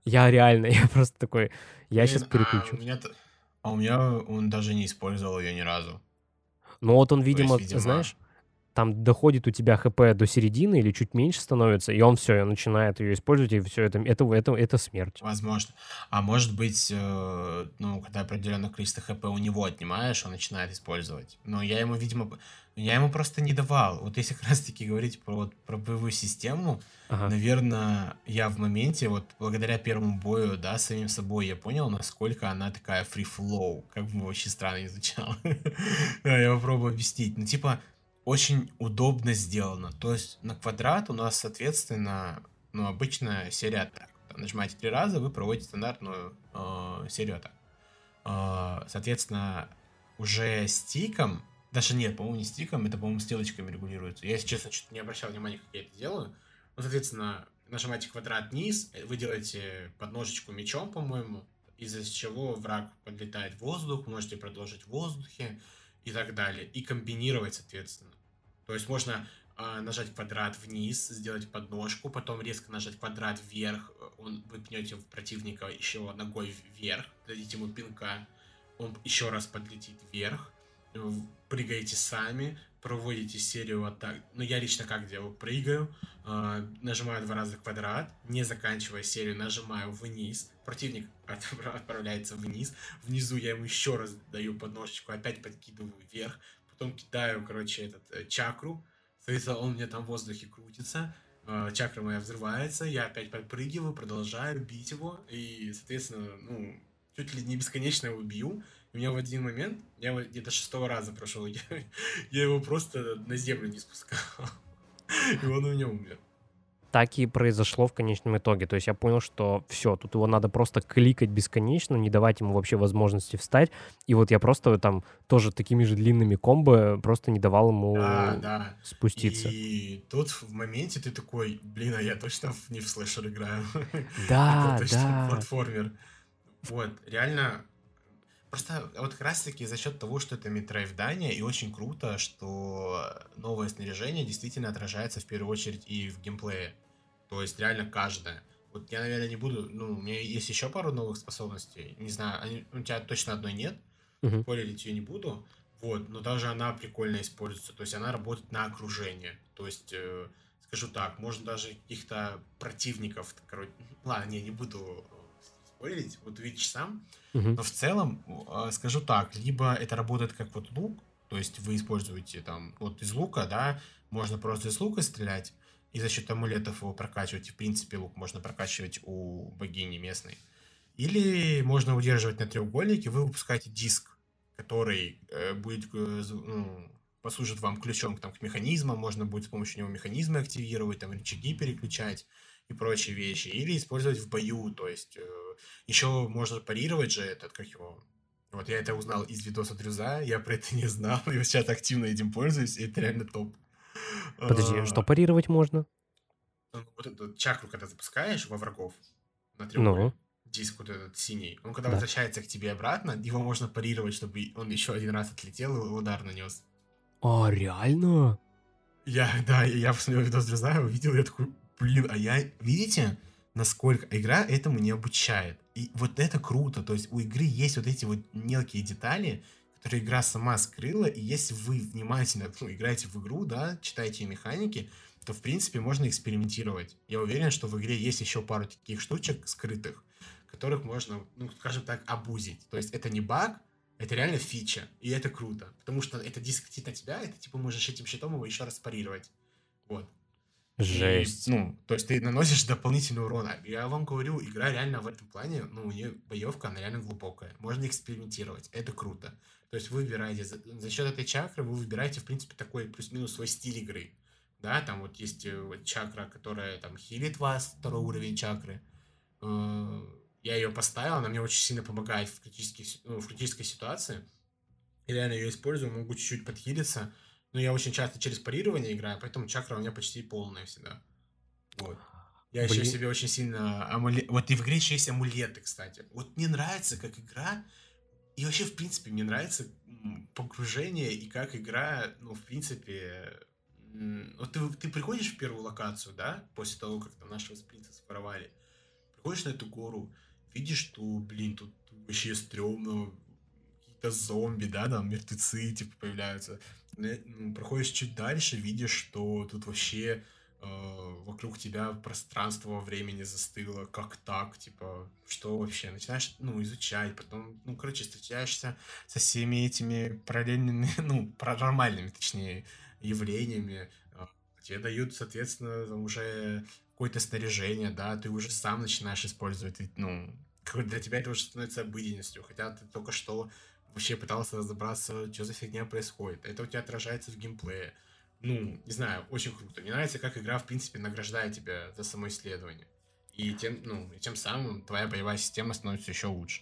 Я реально, я просто такой, я сейчас переключу. А у, меня, а у меня он даже не использовал ее ни разу. Ну вот он, видимо, есть, видимо, знаешь, там доходит у тебя хп до середины или чуть меньше становится, и он все, начинает ее использовать, и все это, это, это, это смерть. Возможно. А может быть, э, ну, когда определенное количество хп у него отнимаешь, он начинает использовать. Но я ему, видимо, я ему просто не давал. Вот если как раз-таки говорить про, вот, про боевую систему, ага. наверное, я в моменте, вот благодаря первому бою, да, самим собой я понял, насколько она такая free flow, как бы вообще странно изучал. Я попробую объяснить. Ну, типа, очень удобно сделано. То есть на квадрат у нас, соответственно, ну, обычная серия атак. Нажимаете три раза, вы проводите стандартную э, серию атак. Э, соответственно, уже стиком даже нет, по-моему, не стиком, это, по-моему, стрелочками регулируется. Я, если честно, что-то не обращал внимания, как я это делаю. Ну, соответственно, нажимаете квадрат вниз, вы делаете подножечку мечом, по-моему, из-за чего враг подлетает в воздух, можете продолжить в воздухе и так далее. И комбинировать, соответственно. То есть можно э, нажать квадрат вниз, сделать подножку, потом резко нажать квадрат вверх, он, вы пнете противника еще ногой вверх, дадите ему пинка, он еще раз подлетит вверх, прыгаете сами, проводите серию атак. Ну, я лично как делаю? Прыгаю, э, нажимаю два раза квадрат, не заканчивая серию, нажимаю вниз, противник отправляется вниз, внизу я ему еще раз даю подножечку, опять подкидываю вверх, потом кидаю, короче, этот э, чакру, соответственно, он у меня там в воздухе крутится, э, чакра моя взрывается, я опять подпрыгиваю, продолжаю бить его, и, соответственно, ну, чуть ли не бесконечно его бью, у меня в один момент, я где-то шестого раза прошел, я, я его просто на землю не спускал. И он у меня умер. Так и произошло в конечном итоге. То есть я понял, что все, тут его надо просто кликать бесконечно, не давать ему вообще возможности встать. И вот я просто там тоже такими же длинными комбо просто не давал ему да, да. спуститься. И тут в моменте ты такой, блин, а я точно не в слэшер играю. Да, Это точно да. платформер. Вот, реально, Просто вот как раз-таки за счет того, что это метроидвдание, и очень круто, что новое снаряжение действительно отражается в первую очередь и в геймплее. То есть реально каждое. Вот я, наверное, не буду... Ну, у меня есть еще пару новых способностей. Не знаю, они, у тебя точно одной нет. Uh-huh. Спойлерить ее не буду. Вот, но даже она прикольно используется. То есть она работает на окружение. То есть, э, скажу так, можно даже каких-то противников... Короче, ладно, не, не буду спойлерить, вот увидишь сам. Угу. Но в целом, а, скажу так, либо это работает как вот лук, то есть вы используете там вот из лука, да, можно просто из лука стрелять, и за счет амулетов его прокачивать. И, в принципе, лук можно прокачивать у богини местной. Или можно удерживать на треугольнике, вы выпускаете диск, который э, будет, э, ну, послужит вам ключом там, к механизмам, можно будет с помощью него механизмы активировать, там рычаги переключать и прочие вещи. Или использовать в бою, то есть э, еще можно парировать же этот, как его... Вот я это узнал из видоса Дрюза, я про это не знал, и сейчас активно этим пользуюсь, и это реально топ. Подожди, а, что парировать можно? Ну, вот эту чакру, когда запускаешь во врагов на треугольник, ну. диск вот этот синий, он когда да. возвращается к тебе обратно, его можно парировать, чтобы он еще один раз отлетел и удар нанес. А, реально? Я, да, я посмотрел видос Дрюза, увидел, я такой, блин, а я, видите, насколько игра этому не обучает. И вот это круто. То есть у игры есть вот эти вот мелкие детали, которые игра сама скрыла, и если вы внимательно ну, играете в игру, да, читаете механики, то, в принципе, можно экспериментировать. Я уверен, что в игре есть еще пару таких штучек скрытых, которых можно, ну, скажем так, обузить. То есть это не баг, это реально фича, и это круто. Потому что это диск летит на тебя, и ты, типа, можешь этим щитом его еще раз парировать. Вот. Жесть. И, ну, то есть ты наносишь дополнительный урон. Я вам говорю, игра реально в этом плане, ну, у нее боевка, она реально глубокая. Можно экспериментировать, это круто. То есть вы выбираете, за, за счет этой чакры вы выбираете, в принципе, такой плюс-минус свой стиль игры. Да, там вот есть э, вот чакра, которая там хилит вас, второй уровень чакры. Э, я ее поставил, она мне очень сильно помогает в, критических, ну, в критической ситуации. И реально ее использую, могу чуть-чуть подхилиться. Но я очень часто через парирование играю, поэтому чакра у меня почти полная всегда. Вот. Я Блин. еще себе очень сильно амулет... Вот и в игре еще есть амулеты, кстати. Вот мне нравится, как игра... И вообще, в принципе, мне нравится погружение и как игра, ну, в принципе... Вот ты, ты приходишь в первую локацию, да, после того, как там нашего принца своровали. Приходишь на эту гору, видишь, что, блин, тут вообще стрёмно, какие-то зомби, да, там мертвецы, типа, появляются. Ну, проходишь чуть дальше, видишь, что тут вообще э, вокруг тебя пространство во времени застыло, как так, типа, что вообще? Начинаешь, ну, изучать, потом, ну, короче, встречаешься со всеми этими параллельными, ну, паранормальными, точнее, явлениями, э, тебе дают, соответственно, уже какое-то снаряжение, да, ты уже сам начинаешь использовать, ну, для тебя это уже становится обыденностью, хотя ты только что вообще пытался разобраться, что за фигня происходит. Это у тебя отражается в геймплее. Ну, не знаю, очень круто. Мне нравится, как игра, в принципе, награждает тебя за само исследование. И тем, ну, и тем самым твоя боевая система становится еще лучше.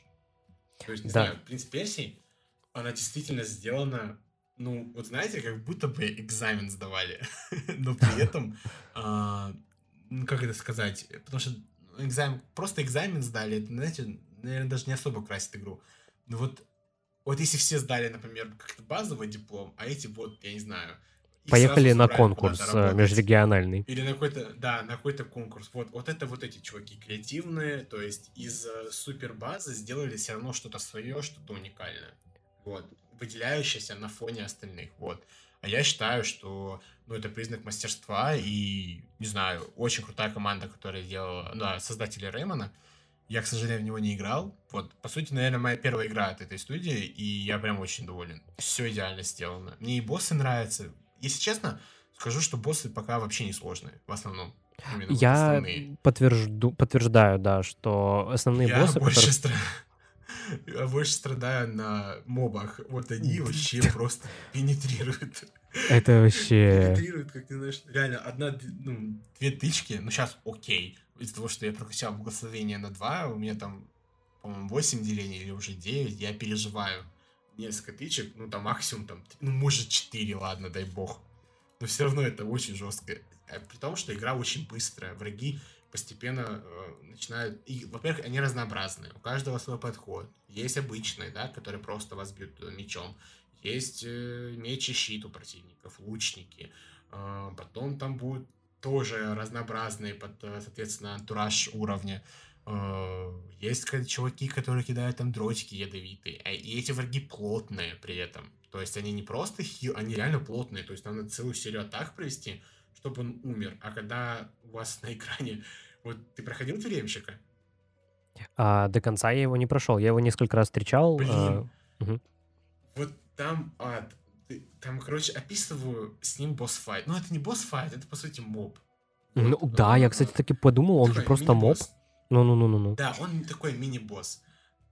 То есть, не да. знаю, принцип Персии, она действительно сделана, ну, вот знаете, как будто бы экзамен сдавали, но при этом, а, ну, как это сказать, потому что экзамен, просто экзамен сдали, это, знаете, наверное, даже не особо красит игру. Но вот вот если все сдали, например, как-то базовый диплом, а эти вот, я не знаю, Поехали на конкурс э, межрегиональный. Или на какой-то, да, на какой-то конкурс. Вот, вот это вот эти чуваки креативные, то есть из э, супербазы сделали все равно что-то свое, что-то уникальное. Вот, выделяющееся на фоне остальных. Вот. А я считаю, что ну, это признак мастерства и, не знаю, очень крутая команда, которая делала, да, создатели Реймона, я, к сожалению, в него не играл. Вот, по сути, наверное, моя первая игра от этой студии, и я прям очень доволен. Все идеально сделано. Мне и боссы нравятся. Если честно, скажу, что боссы пока вообще не сложные, в основном. Именно я вот подтвержду, подтверждаю, да, что основные я боссы... Больше которые... стра... Я больше страдаю на мобах. Вот они вообще просто пенетрируют. Это вообще... Пенетрируют, как ты знаешь, реально, одна, ну, две тычки, ну сейчас окей, из-за того, что я прокачал благословение на 2, у меня там, по-моему, 8 делений или уже 9, я переживаю несколько тычек, ну там максимум там, ну может 4, ладно, дай бог. Но все равно это очень жестко. А при том, что игра очень быстрая, враги постепенно э, начинают... И, во-первых, они разнообразные, у каждого свой подход. Есть обычные, да, которые просто вас бьют э, мечом. Есть э, меч и щит у противников, лучники. Э, потом там будут тоже разнообразные под, э, соответственно, антураж уровня. Э, есть чуваки, которые кидают там дротики ядовитые, а и эти враги плотные при этом. То есть они не просто хил, они реально плотные. То есть там надо целую серию атак провести, чтобы он умер. А когда у вас на экране... Вот ты проходил тюремщика? А, до конца я его не прошел. Я его несколько раз встречал. Блин. А, угу. Вот там ад там, короче, описываю с ним босс-файт. Ну, это не босс-файт, это, по сути, моб. Ну, вот. да, я, кстати, таки подумал, он же просто моб. Ну-ну-ну-ну. Да, он такой мини-босс.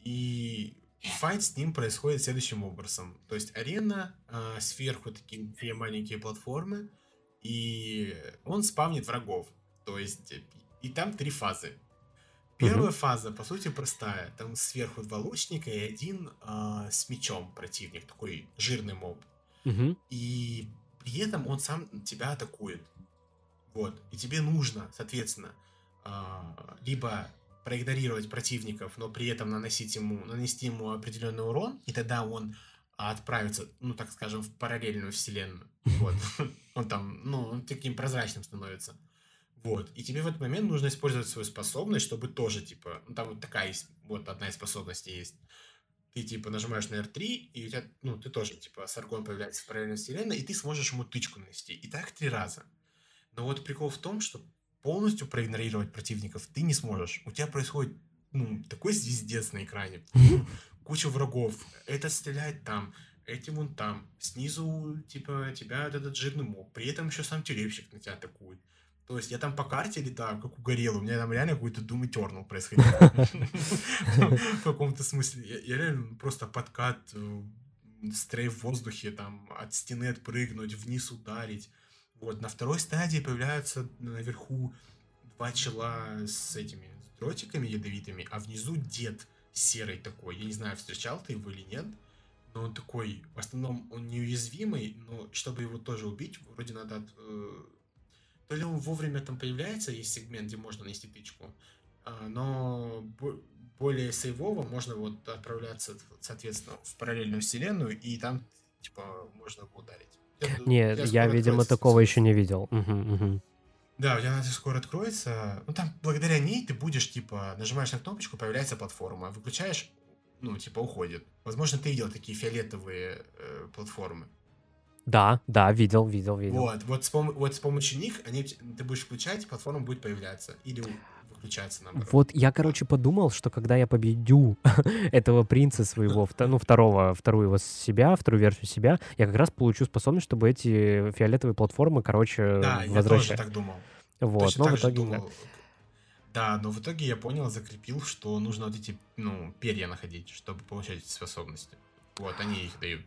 И файт с ним происходит следующим образом. То есть арена, э, сверху такие две маленькие платформы, и он спавнит врагов. То есть, и там три фазы. Первая угу. фаза, по сути, простая. Там сверху два лучника и один э, с мечом противник, такой жирный моб. Угу. И при этом он сам тебя атакует. Вот. И тебе нужно, соответственно, э, либо проигнорировать противников, но при этом наносить ему, нанести ему определенный урон, и тогда он отправится, ну, так скажем, в параллельную вселенную. Вот. Он там, ну, он таким прозрачным становится. Вот. И тебе в этот момент нужно использовать свою способность, чтобы тоже, типа, ну, там вот такая есть, вот одна из способностей есть. Ты, типа, нажимаешь на R3, и у тебя, ну, ты тоже, типа, Саргон появляется в параллельной вселенной, и ты сможешь ему тычку нанести. И так три раза. Но вот прикол в том, что полностью проигнорировать противников ты не сможешь. У тебя происходит ну, такой звездец на экране. Куча врагов. Это стреляет там, этим вон там. Снизу, типа, тебя этот жирный моб. При этом еще сам тюремщик на тебя атакует. То есть я там по карте летаю, как угорел. У меня там реально какой-то Doom Eternal происходил. В каком-то смысле. Я реально просто подкат, э, стрейф в воздухе, там, от стены отпрыгнуть, вниз ударить. Вот, на второй стадии появляются наверху два чела с этими дротиками ядовитыми, а внизу дед серый такой. Я не знаю, встречал ты его или нет, но он такой, в основном он неуязвимый, но чтобы его тоже убить, вроде надо... Э, то ли он вовремя там появляется, есть сегмент, где можно нанести тычку, э, но более сейвово можно вот отправляться, соответственно, в параллельную вселенную, и там, типа, можно ударить. Нет, я, видимо, такого еще не видел. Угу, угу. Да, у тебя скоро откроется. Ну, там, благодаря ней ты будешь, типа, нажимаешь на кнопочку, появляется платформа. Выключаешь, ну, типа, уходит. Возможно, ты видел такие фиолетовые э, платформы. Да, да, видел, видел, видел. Вот, вот с, пом- вот с помощью них они, ты будешь включать, платформа будет появляться. Или выключаться наоборот. Вот я, короче, подумал, что когда я победю этого принца своего, ну, второго, вторую его себя, вторую версию себя, я как раз получу способность, чтобы эти фиолетовые платформы, короче, да, возвращать. я тоже так думал. Вот, Точно но в итоге думал. Да, но в итоге я понял, закрепил, что нужно вот эти, ну, перья находить, чтобы получать эти способности. Вот, они их дают.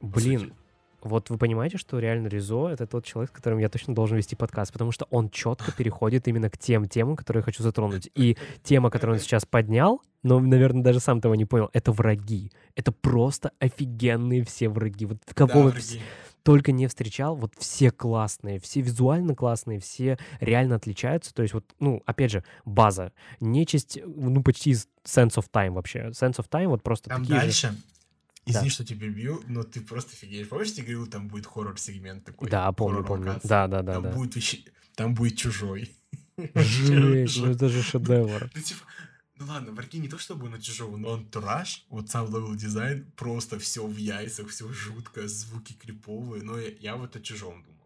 Блин, вот вы понимаете, что реально Ризо — это тот человек, с которым я точно должен вести подкаст, потому что он четко переходит именно к тем темам, которые я хочу затронуть. И тема, которую он сейчас поднял, но, наверное, даже сам того не понял, это враги. Это просто офигенные все враги. Вот кого да, только не встречал, вот все классные, все визуально классные, все реально отличаются. То есть вот, ну, опять же, база. Нечисть, ну, почти Sands of Time вообще. Sands of Time вот просто Там такие дальше. Же Извини, да. что тебя бью, но ты просто офигеешь. Помнишь, ты говорил, там будет хоррор-сегмент такой? Да, помню, помню. Да, да, да. Там, да. Будет, там будет чужой. Жесть, ну это же шедевр. Ну, типа, ну ладно, враги не то чтобы на чужого, но антураж, вот сам level дизайн, просто все в яйцах, все жутко, звуки криповые, но я, я вот о чужом думал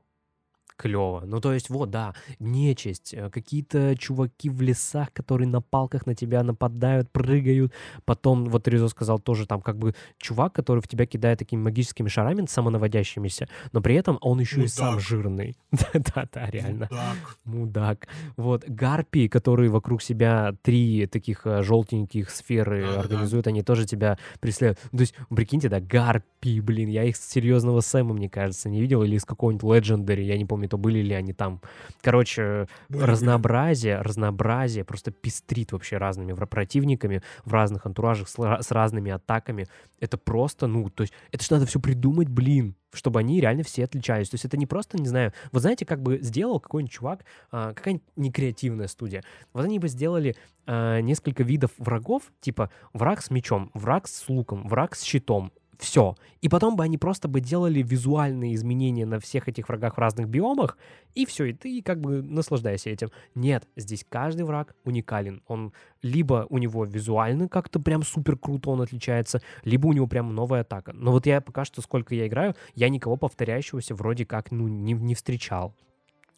клево. Ну, то есть, вот, да, нечисть, э, какие-то чуваки в лесах, которые на палках на тебя нападают, прыгают. Потом, вот Ризо сказал тоже, там, как бы, чувак, который в тебя кидает такими магическими шарами самонаводящимися, но при этом он еще Мудак. и сам жирный. Да-да-да, реально. Мудак. Мудак. Вот, гарпии, которые вокруг себя три таких э, желтеньких сферы да, организуют, да. они тоже тебя преследуют. То есть, прикиньте, да, гарпии, блин, я их с серьезного Сэма, мне кажется, не видел, или из какого-нибудь Legendary, я не помню, то были ли они там. Короче, были, разнообразие, разнообразие просто пестрит вообще разными противниками в разных антуражах с, с разными атаками. Это просто, ну, то есть, это же надо все придумать, блин чтобы они реально все отличались. То есть это не просто, не знаю, вот знаете, как бы сделал какой-нибудь чувак, а, какая-нибудь некреативная студия. Вот они бы сделали а, несколько видов врагов, типа враг с мечом, враг с луком, враг с щитом, все. И потом бы они просто бы делали визуальные изменения на всех этих врагах в разных биомах, и все, и ты как бы наслаждайся этим. Нет, здесь каждый враг уникален. Он либо у него визуально как-то прям супер круто он отличается, либо у него прям новая атака. Но вот я пока что, сколько я играю, я никого повторяющегося вроде как, ну, не, не встречал.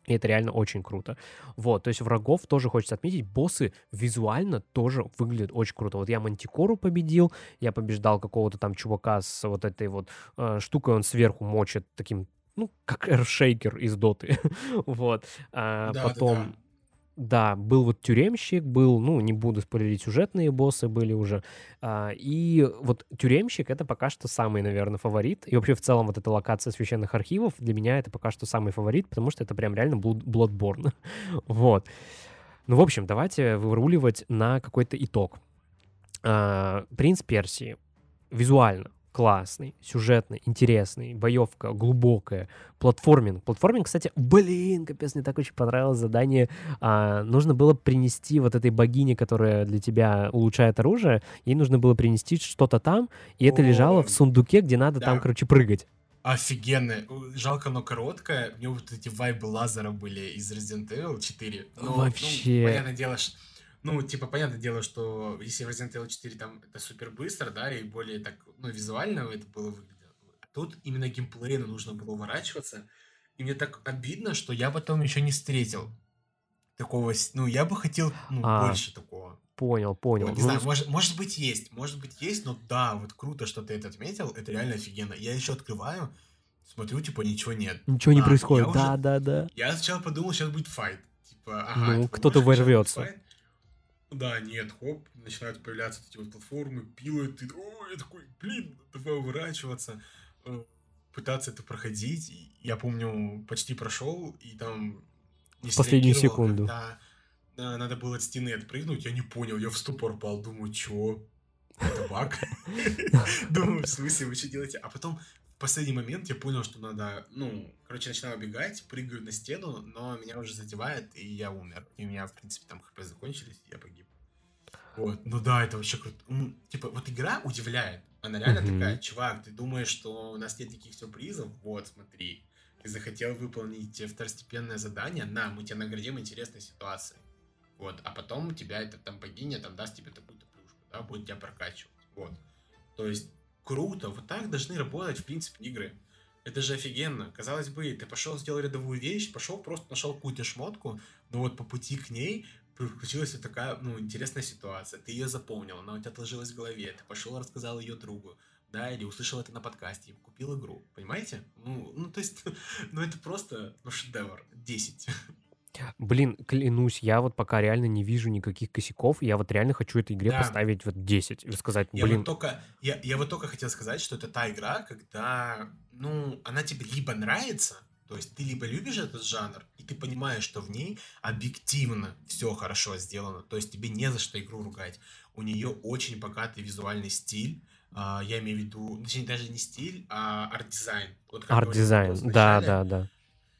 И это реально очень круто. Вот, то есть врагов тоже хочется отметить. Боссы визуально тоже выглядят очень круто. Вот я Мантикору победил, я побеждал какого-то там чувака с вот этой вот э, штукой, он сверху мочит таким ну, как эршейкер из доты. вот. А, да, потом... Да, да. Да, был вот тюремщик, был, ну, не буду спойлерить, сюжетные боссы были уже. А, и вот тюремщик — это пока что самый, наверное, фаворит. И вообще в целом вот эта локация священных архивов для меня это пока что самый фаворит, потому что это прям реально Bloodborne. вот. Ну, в общем, давайте выруливать на какой-то итог. А, Принц Персии. Визуально классный, сюжетный, интересный, боевка глубокая, платформинг. Платформинг, кстати, блин, капец, мне так очень понравилось задание. А, нужно было принести вот этой богине, которая для тебя улучшает оружие, ей нужно было принести что-то там, и это О, лежало в сундуке, где надо да. там, короче, прыгать. Офигенная. Жалко, но короткая. У него вот эти вайбы лазера были из Resident Evil 4. Но, ну, Вообще. Ну, понятное дело, что ну, типа, понятное дело, что если Resident Evil 4 там это супер быстро, да, и более так, ну, визуально это было выглядело. А тут именно геймплейно нужно было уворачиваться. И мне так обидно, что я потом еще не встретил такого, ну, я бы хотел, ну, а, больше такого. Понял, понял. Вот, не Ну, знаю, может, может быть есть, может быть есть, но да, вот круто, что ты это отметил, это реально офигенно. Я еще открываю, смотрю, типа, ничего нет. Ничего не А, происходит. я Да, уже- да, да. Я сначала подумал, сейчас будет файт. Типа, ага, Ну, кто-то ворвется. файт? Да, нет, хоп, начинают появляться эти вот платформы, пилы, ты, о, я такой, блин, давай уворачиваться, э, пытаться это проходить. Я помню, почти прошел, и там не В последнюю секунду. когда, надо было от стены отпрыгнуть, я не понял, я в ступор пал, думаю, чё, это баг? Думаю, в смысле, вы что делаете? А потом последний момент я понял, что надо, ну, короче, начинаю убегать, прыгаю на стену, но меня уже задевает, и я умер. И у меня, в принципе, там хп закончились, и я погиб. Вот, ну да, это вообще круто. Ну, типа, вот игра удивляет. Она реально Мгм. такая, чувак, ты думаешь, что у нас нет никаких сюрпризов? Вот, смотри. Ты захотел выполнить второстепенное задание, на, мы тебя наградим интересной ситуацией. Вот, а потом у тебя эта там богиня там даст тебе такую-то плюшку, да, будет тебя прокачивать. Вот. То есть круто, вот так должны работать, в принципе, игры. Это же офигенно. Казалось бы, ты пошел сделал рядовую вещь, пошел просто нашел какую-то шмотку, но вот по пути к ней приключилась вот такая, ну, интересная ситуация. Ты ее запомнил, она у тебя отложилась в голове, ты пошел рассказал ее другу, да, или услышал это на подкасте, и купил игру. Понимаете? Ну, ну то есть, ну это просто, ну, шедевр. 10. Блин, клянусь, я вот пока реально не вижу никаких косяков. Я вот реально хочу этой игре Да. поставить вот 10. И сказать, Я блин, вот только, я, я вот только хотел сказать, что это та игра, когда, ну, она тебе либо нравится, то есть ты либо любишь этот жанр, и ты понимаешь, что в ней объективно все хорошо сделано, то есть тебе не за что игру ругать. У нее очень богатый визуальный стиль, а, я имею в виду, точнее, даже не стиль, а арт-дизайн. Вот арт-дизайн. Да, да, да.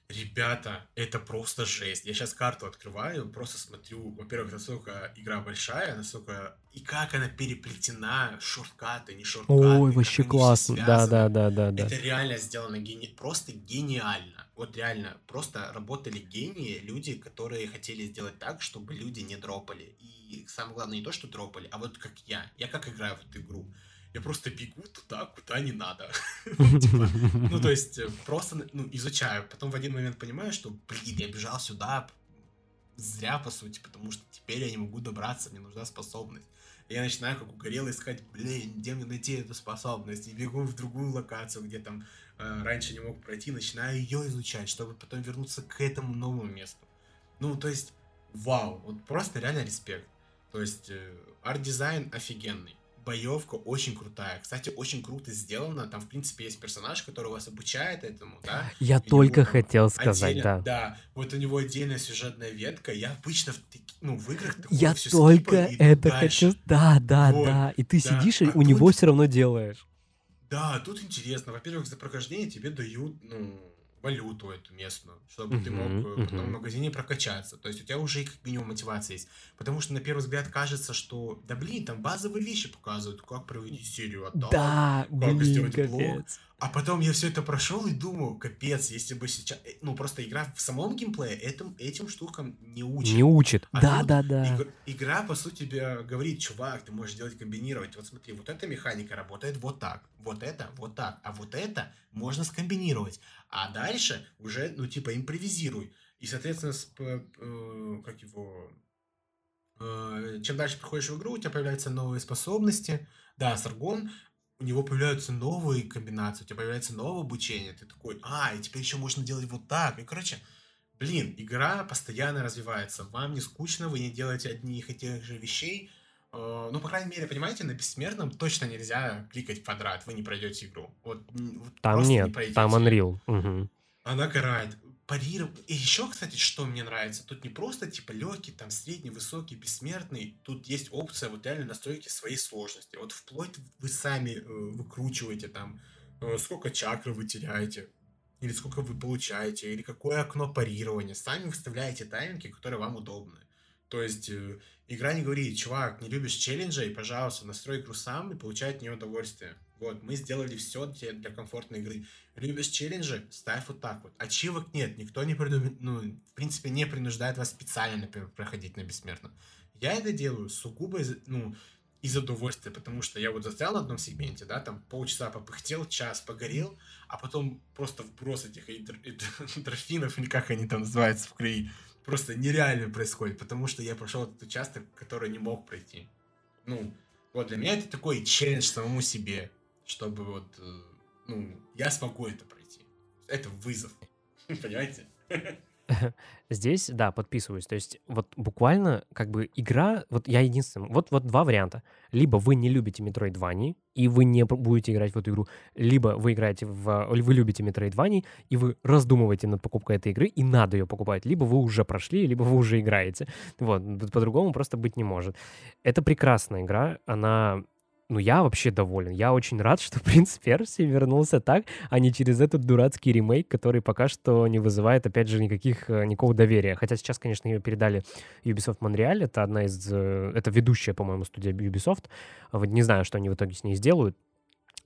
Ребята, это просто жесть. Я сейчас карту открываю, просто смотрю, во-первых, насколько игра большая, насколько и как она переплетена, шорткаты, не шорткаты, Ой, вообще классно. Да, да, да, да, да. Это реально сделано гени... просто гениально. Вот реально, просто работали гении, люди, которые хотели сделать так, чтобы люди не дропали. И самое главное, не то, что дропали, а вот как я. Я как играю в эту игру. Я просто бегу туда, куда не надо. Типа, ну, то есть, э, просто ну, изучаю. Потом в один момент понимаю, что, блин, я бежал сюда зря, по сути, потому что теперь я не могу добраться, мне нужна способность. Я начинаю, как угорелый, искать, блин, где мне найти эту способность. И бегу в другую локацию, где там э, раньше не мог пройти, начинаю ее изучать, чтобы потом вернуться к этому новому месту. Ну, то есть, вау, вот просто реально респект. То есть, э, арт-дизайн офигенный. Боевка очень крутая. Кстати, очень круто сделано. Там, в принципе, есть персонаж, который вас обучает этому, да? Я У него только там хотел сказать, Отдельно- да. Да, вот у него отдельная сюжетная ветка. Я обычно в, ну, в играх Я только скипаю и иду это дальше. хочу. Да, да, Вот, да. И ты да. сидишь и А у него все равно делаешь. Да, тут интересно. Во-первых, за прохождение тебе дают, ну, валюту эту местную, чтобы ты мог э, потом в магазине прокачаться. То есть у тебя уже и как минимум мотивация есть. Потому что на первый взгляд кажется, что, да блин, там базовые вещи показывают, как проводить серию атак, Да, блин, сделать блок? капец. А потом я все это прошел и думаю, капец, если бы сейчас... э, Ну, просто игра в самом геймплее этим, этим штукам не учит. Не учит. А Да, да, да. Игр- игра, по сути, тебе говорит, чувак, ты можешь делать комбинировать. Вот смотри, вот эта механика работает вот так, вот это вот так, а вот это можно скомбинировать. А дальше уже, ну, типа, импровизируй. И, соответственно, с э, как его... э, чем дальше проходишь в игру, у тебя появляются новые способности. Да, Саргон, у него появляются новые комбинации, у тебя появляется новое обучение. Ты такой, а, и теперь еще можно делать вот так. И, короче, Блин, игра постоянно развивается. Вам не скучно, вы не делаете одних и тех же вещей. Э, Ну, по крайней мере, понимаете, на бессмертном точно нельзя кликать в квадрат, вы не пройдете игру. Вот, Там не нет, пройдете. там Unreal. Мгм. Она карает. Парировать. И еще, кстати, что мне нравится, тут не просто типа легкий, там средний, высокий, бессмертный. Тут есть опция вот реально настройки своей сложности. Вот вплоть вы сами э, выкручиваете там, э, сколько чакры вы теряете, или сколько вы получаете, или какое окно парирования. Сами выставляете тайминги, которые вам удобны. То есть э, игра не говорит, чувак, не любишь челленджей, пожалуйста, настрой игру сам и получай от нее удовольствие. Вот, мы сделали все для, для комфортной игры. Любишь челленджи? Ставь вот так вот. Ачивок нет, никто не придум... ну, в принципе, не принуждает вас специально, например, проходить на бессмертном. Я это делаю сугубо из, ну, из удовольствия, потому что я вот застрял на одном сегменте, да, там полчаса попыхтел, час погорел, а потом просто вброс этих эндор- эндорфинов, или как они там называются в крае, просто нереально происходит, потому что я прошел этот участок, который не мог пройти. Ну, вот для меня это такой челлендж самому себе, чтобы вот, э, ну, я смогу это пройти. Это вызов, понимаете? Здесь, да, подписываюсь. То есть вот буквально как бы игра, вот я единственный, вот, вот два варианта. Либо вы не любите Metroidvania, и вы не будете играть в эту игру, либо вы играете в... Вы любите Metroidvania, и вы раздумываете над покупкой этой игры, и надо ее покупать. Либо вы уже прошли, либо вы уже играете. Вот, по-другому просто быть не может. Это прекрасная игра, она ну, я вообще доволен. Я очень рад, что «Принц Перси» вернулся так, а не через этот дурацкий ремейк, который пока что не вызывает, опять же, никаких, э, никакого доверия. Хотя сейчас, конечно, ее передали Ubisoft Montreal. Это одна из... Э, это ведущая, по-моему, студия Ubisoft. Вот не знаю, что они в итоге с ней сделают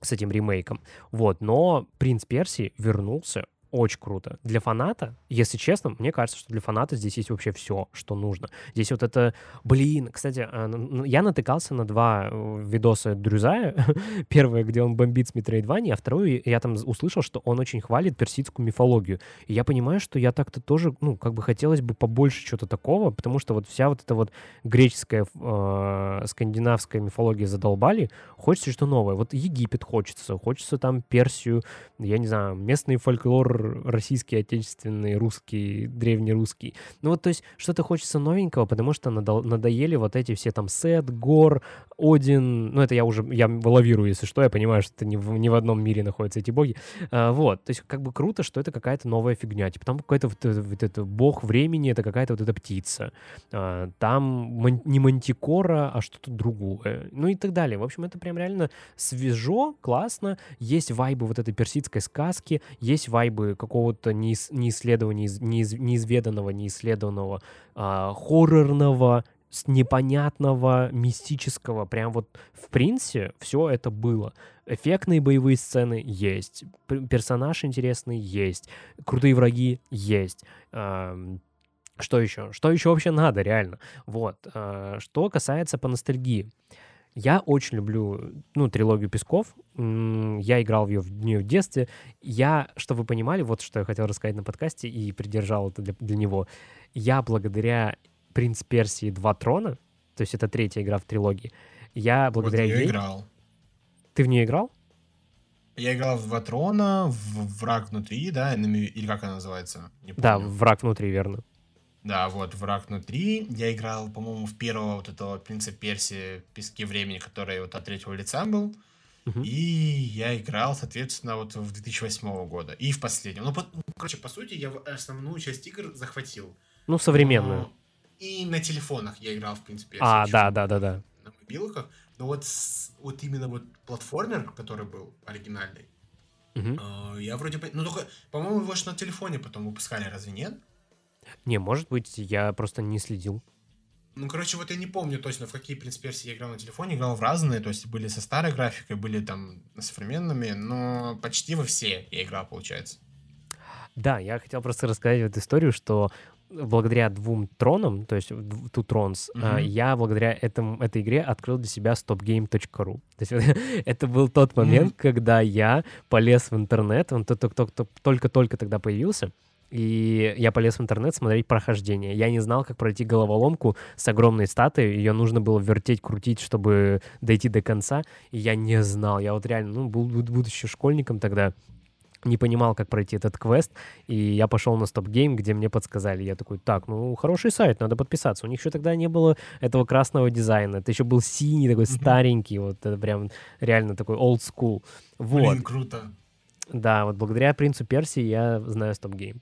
с этим ремейком. Вот, но «Принц Перси» вернулся очень круто. Для фаната, если честно, мне кажется, что для фаната здесь есть вообще все, что нужно. Здесь вот это, блин, кстати, а, я натыкался на два э, видоса Дрюзая. Первое, где он бомбит с Metroidvania, а второе, я там услышал, что он очень хвалит персидскую мифологию. И я понимаю, что я так-то тоже, ну, как бы хотелось бы побольше чего-то такого, потому что вот вся вот эта вот греческая, э, скандинавская мифология задолбали, хочется что новое. Вот Египет хочется, хочется там Персию, я не знаю, местный фольклор российский, отечественный, русский, древнерусский. Ну вот, то есть, что-то хочется новенького, потому что надо, надоели вот эти все там Сет, Гор, Один, ну это я уже, я лавирую, если что, я понимаю, что это не в, не в одном мире находятся эти боги. А, вот, то есть, как бы круто, что это какая-то новая фигня, типа там какой-то вот, вот это бог времени, это какая-то вот эта птица. А, там мон, не мантикора, а что-то другое. Ну и так далее. В общем, это прям реально свежо, классно, есть вайбы вот этой персидской сказки, есть вайбы какого-то неис- неисследования, неиз- неизведанного, неисследованного, а, хоррорного, непонятного, мистического. Прям вот в принце все это было. Эффектные боевые сцены есть, персонаж интересный есть, крутые враги есть. Что еще? Что еще вообще надо, реально? Вот. А, что касается по ностальгии. Я очень люблю, ну, трилогию Песков. Я играл в ее в нее в детстве. Я, чтобы вы понимали, вот что я хотел рассказать на подкасте и придержал это для, для него. Я благодаря «Принц Персии. Два трона», то есть это третья игра в трилогии, я благодаря вот я ей... играл. Ты в нее играл? Я играл в «Два трона», в «Враг внутри», да, или как она называется? Да, «Враг внутри», верно. Да, вот «Враг внутри». Я играл, по-моему, в первого вот этого «Принца Персии. Пески времени», который вот от третьего лица был. И я играл, соответственно, вот в 2008 года. И в последнем. Ну, по, ну, короче, по сути, я основную часть игр захватил. Ну, современную. Но... И на телефонах я играл, в принципе. А, да, да, да, да. На мобилках. Но вот, с, вот именно вот платформер, который был оригинальный, uh-huh. э, я вроде бы... Ну, только, по-моему, его же на телефоне потом выпускали, разве нет? Не, может быть, я просто не следил. Ну, короче, вот я не помню точно, в какие принципе я играл на телефоне, играл в разные, то есть были со старой графикой, были там современными, но почти во все я играл, получается. Да, я хотел просто рассказать эту историю, что благодаря двум тронам, то есть Two Trons, mm-hmm. я благодаря этому, этой игре открыл для себя stopgame.ru. То есть это был тот момент, mm-hmm. когда я полез в интернет, он только-только тогда появился, и я полез в интернет смотреть прохождение. Я не знал, как пройти головоломку с огромной статуей. Ее нужно было вертеть, крутить, чтобы дойти до конца. И я не знал. Я вот реально, ну, был, будучи школьником тогда, не понимал, как пройти этот квест, и я пошел на Stop Game, где мне подсказали. Я такой, так, ну, хороший сайт, надо подписаться. У них еще тогда не было этого красного дизайна. Это еще был синий, такой старенький, вот это прям реально такой old school. Вот. Блин, круто. Да, вот благодаря принцу Персии я знаю Game.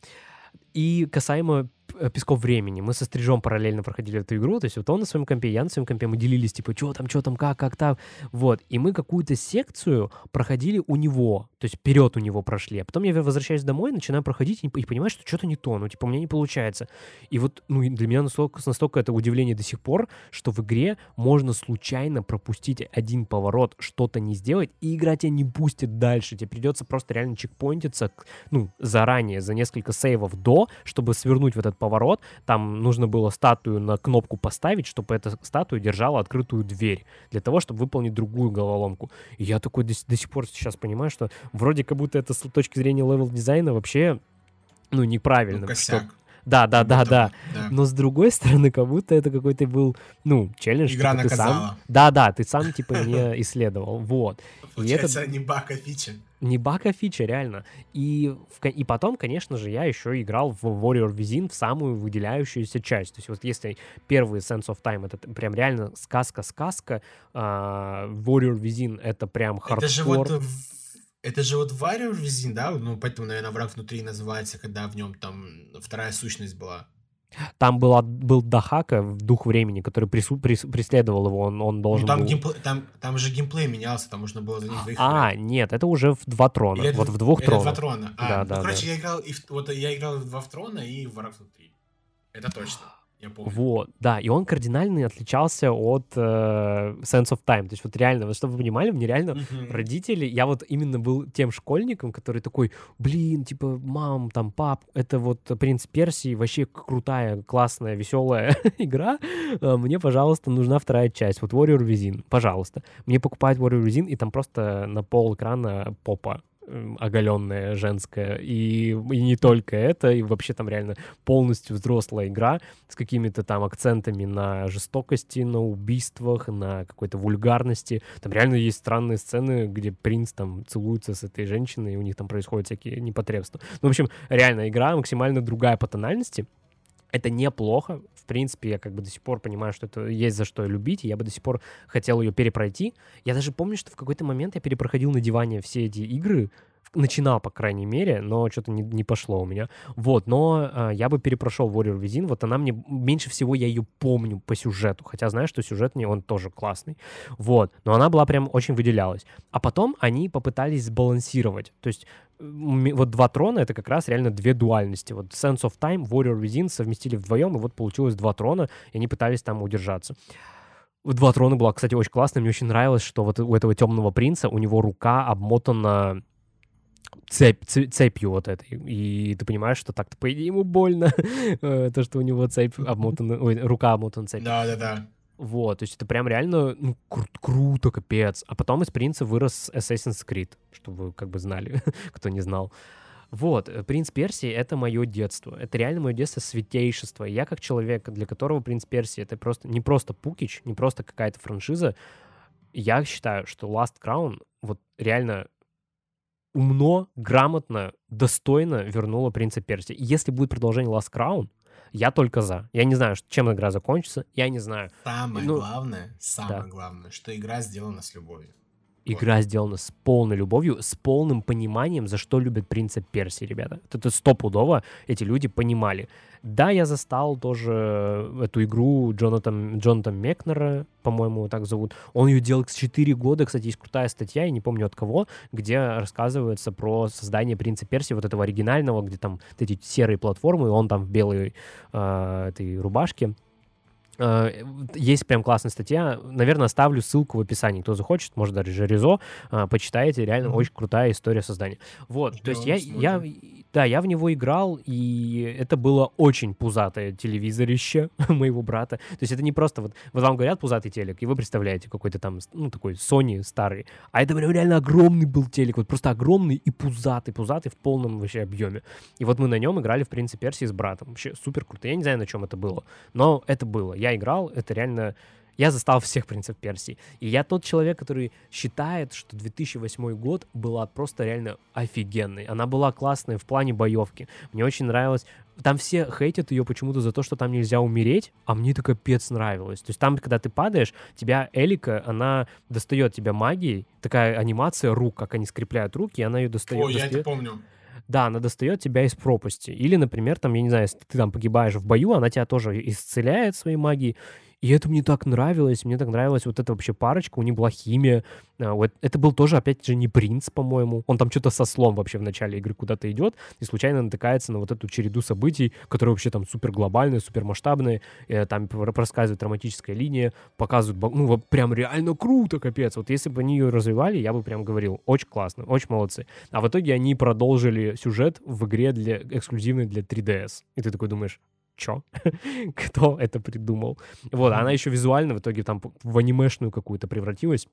И касаемо песков времени. Мы со стрижом параллельно проходили эту игру, то есть вот он на своем компе, я на своем компе, мы делились, типа, что там, что там, как, как там, вот. И мы какую-то секцию проходили у него, то есть вперед у него прошли. А потом я возвращаюсь домой, начинаю проходить и, и понимаю, что что-то не то, ну, типа, у меня не получается. И вот, ну, для меня настолько, настолько это удивление до сих пор, что в игре можно случайно пропустить один поворот, что-то не сделать, и игра тебя не пустит дальше. Тебе придется просто реально чекпоинтиться, ну, заранее, за несколько сейвов до, чтобы свернуть в этот поворот, там нужно было статую на кнопку поставить, чтобы эта статуя держала открытую дверь, для того, чтобы выполнить другую головоломку. И я такой до, до сих пор сейчас понимаю, что вроде как будто это с точки зрения level дизайна вообще, ну, неправильно. Ну, косяк. Что, Да, да, да, да. да. Но с другой стороны, как будто это какой-то был, ну, челлендж. Игра типа, ты сам... наказала. Да, да, ты сам, типа, не исследовал. Вот. И это Получается, не баг, а фича. Не баг, а фича, реально. И, в и потом, конечно же, я еще играл в Warrior Within в самую выделяющуюся часть. То есть вот если первый Sands of Time это прям реально сказка-сказка, а, Warrior Within это прям хардкор. Это же вот это же вот Warrior Within, да? Ну, поэтому, наверное, враг внутри называется, когда в нем там вторая сущность была. Там была, был Дахака, в дух времени, который прису- прис- преследовал его, он, он Ну, должен там, был... геймплей, там, там же геймплей менялся, там можно было за них двоих А, нет, это уже в два трона. Или это вот в- в двух или два тронах. трона. А, Да, ну, да, короче, да. я играл и в, вот я играл в два в трона и в враг внутри. Это точно. Я помню. Вот, да, и он кардинально отличался от э, Sense of Time. То есть вот реально, вот чтобы вы понимали, мне реально Мгм. родители, я вот именно был тем школьником, который такой, блин, типа, мам, там, пап, это вот «Принц Персии», вообще крутая, классная, веселая игра, А, мне, пожалуйста, нужна вторая часть, вот Warrior Within, пожалуйста. Мне покупают Warrior Within, и там просто на пол экрана попа оголенная женская, и, и не только это, и вообще там реально полностью взрослая игра с какими-то там акцентами на жестокости, на убийствах, на какой-то вульгарности. Там реально есть странные сцены, где принц там целуется с этой женщиной, и у них там происходят всякие непотребства. Ну, в общем, реально игра максимально другая по тональности. Это неплохо. Принципе, я как бы до сих пор понимаю, что это есть за что любить, и я бы до сих пор хотел ее перепройти. Я даже помню, что в какой-то момент я перепроходил на диване все эти игры, начинал, по крайней мере, но что-то не, не пошло у меня. Вот, но а, я бы перепрошел Warrior Within, вот она мне, меньше всего я ее помню по сюжету, хотя знаю, что сюжет мне он тоже классный. Вот, но она была прям очень выделялась. А потом они попытались сбалансировать, то есть вот два трона — это как раз реально две дуальности. Вот Sense of Time, Warrior Within совместили вдвоем, и вот получилось два трона, и они пытались там удержаться. Два трона была, кстати, очень классно. Мне очень нравилось, что вот у этого темного принца у него рука обмотана цепь, це- цепью вот этой. И ты понимаешь, что так-то, по идее, ему больно. Э, То, что у него цепь обмотана, ой, рука обмотана цепью. Да, да, да. Вот, то есть это прям реально ну, кру- круто, капец. А потом из принца вырос Assassin's Creed, чтобы вы как бы знали, кто не знал. Вот, э, «Принц Персии» — это мое детство. Это реально мое детство святейшество. Я как человек, для которого «Принц Персии» — это просто не просто пукич, не просто какая-то франшиза. Я считаю, что Last Crown вот реально умно, грамотно, достойно вернула «Принца Персии». И если будет продолжение Last Crown, я только за. Я не знаю, чем игра закончится, я не знаю. Самое Ну, главное, самое да. главное, что игра сделана с любовью. Игра сделана с полной любовью, с полным пониманием, за что любят принца Персии, ребята. Это стопудово эти люди понимали. Да, я застал тоже эту игру Джонатан, Джонатан Мекнера, по-моему, так зовут. Он ее делал 4 года, кстати, есть крутая статья, я не помню от кого, где рассказывается про создание принца Персии, вот этого оригинального, где там вот эти серые платформы, и он там в белой э, этой рубашке. Э, Есть прям классная статья. Наверное, оставлю ссылку в описании. Кто захочет, может даже Жерезо, а, почитайте. Реально Мгм. очень крутая история создания. Вот, то есть я, я, да, я в него играл, и это было очень пузатое телевизорище моего брата. То есть это не просто вот, вот вам говорят пузатый телек, и вы представляете какой-то там, ну, такой Sony старый. А это прям реально огромный был телек, вот просто огромный и пузатый, пузатый в полном вообще объеме. И вот мы на нем играли в «Принце Персии» с братом. Вообще супер круто. Я не знаю, на чем это было, но это было. Я играл, это реально... Я застал всех «Принцев Персии». И я тот человек, который считает, что 2008 год была просто реально офигенной. Она была классной в плане боевки. Мне очень нравилось... Там все хейтят ее почему-то за то, что там нельзя умереть, а мне это капец нравилось. То есть там, когда ты падаешь, тебя Элика, она достает тебя магией, такая анимация рук, как они скрепляют руки, и она ее достает. Ой, я это достает- помню. Да, она достает тебя из пропасти. Или, например, там, я не знаю, если ты там погибаешь в бою, она тебя тоже исцеляет своей магией. И это мне так нравилось. Мне так нравилась вот эта вообще парочка. У них была химия. А, Это был тоже, опять же, не принц, по-моему. Он там что-то со слом вообще в начале игры куда-то идет и случайно натыкается на вот эту череду событий, которые вообще там супер глобальные, супер масштабные. Там пр- рассказывает романтическая линия, показывают, ну, прям реально круто, капец. Вот если бы они ее развивали, я бы прям говорил, очень классно, очень молодцы. А в итоге они продолжили сюжет в игре для, эксклюзивной для 3DS. И ты такой думаешь, чё? Кто это придумал? Вот, она еще визуально в итоге там в анимешную какую-то превратилась.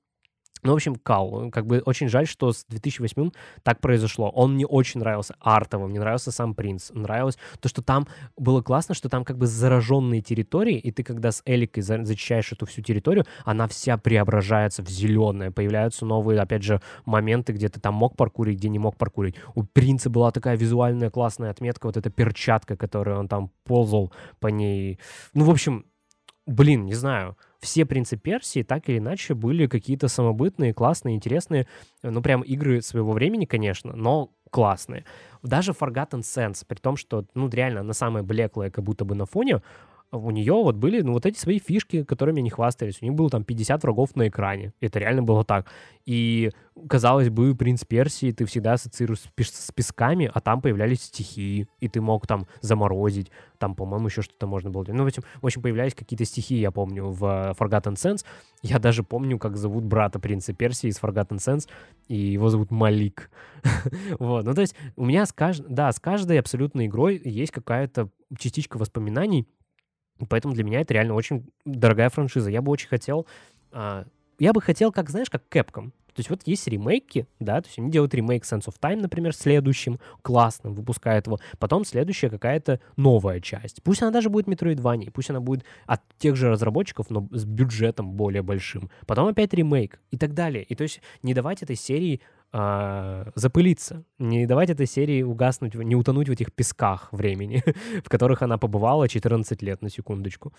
Ну, в общем, кал. Как бы очень жаль, что с 2008 так произошло. Он мне очень нравился артовым, мне нравился сам принц. Нравилось то, что там было классно, что там как бы зараженные территории, и ты когда с Эликой зачищаешь эту всю территорию, она вся преображается в зеленое. Появляются новые, опять же, моменты, где ты там мог паркурить, где не мог паркурить. У принца была такая визуальная классная отметка, вот эта перчатка, которую он там ползал по ней. Ну, в общем, блин, не знаю все принцы Персии так или иначе были какие-то самобытные, классные, интересные, ну, прям игры своего времени, конечно, но классные. Даже Forgotten Sense, при том, что, ну, реально, она самая блеклая, как будто бы на фоне, у нее вот были, ну, вот эти свои фишки, которыми они хвастались. У них было там 50 врагов на экране. Это реально было так. И, казалось бы, принц Персии ты всегда ассоциируешь с, пес с песками, а там появлялись стихии, и ты мог там заморозить. Там, по-моему, еще что-то можно было делать. Ну, в общем, в общем, появлялись какие-то стихии, я помню, в Forgotten Sense. Я даже помню, как зовут брата принца Персии из Forgotten Sense, и его зовут Малик. вот, ну, то есть у меня с каждой, да, с каждой абсолютно игрой есть какая-то частичка воспоминаний, Поэтому для меня это реально очень дорогая франшиза. Я бы очень хотел... А, я бы хотел, как, знаешь, как Capcom. То есть вот есть ремейки, да, то есть они делают ремейк Sense of Time, например, следующим, классным, выпускают его. Потом следующая какая-то новая часть. Пусть она даже будет Metroidvania, пусть она будет от тех же разработчиков, но с бюджетом более большим. Потом опять ремейк и так далее. И то есть не давать этой серии э, запылиться, не давать этой серии угаснуть, не утонуть в этих песках времени, в которых она побывала 14 лет, на секундочку.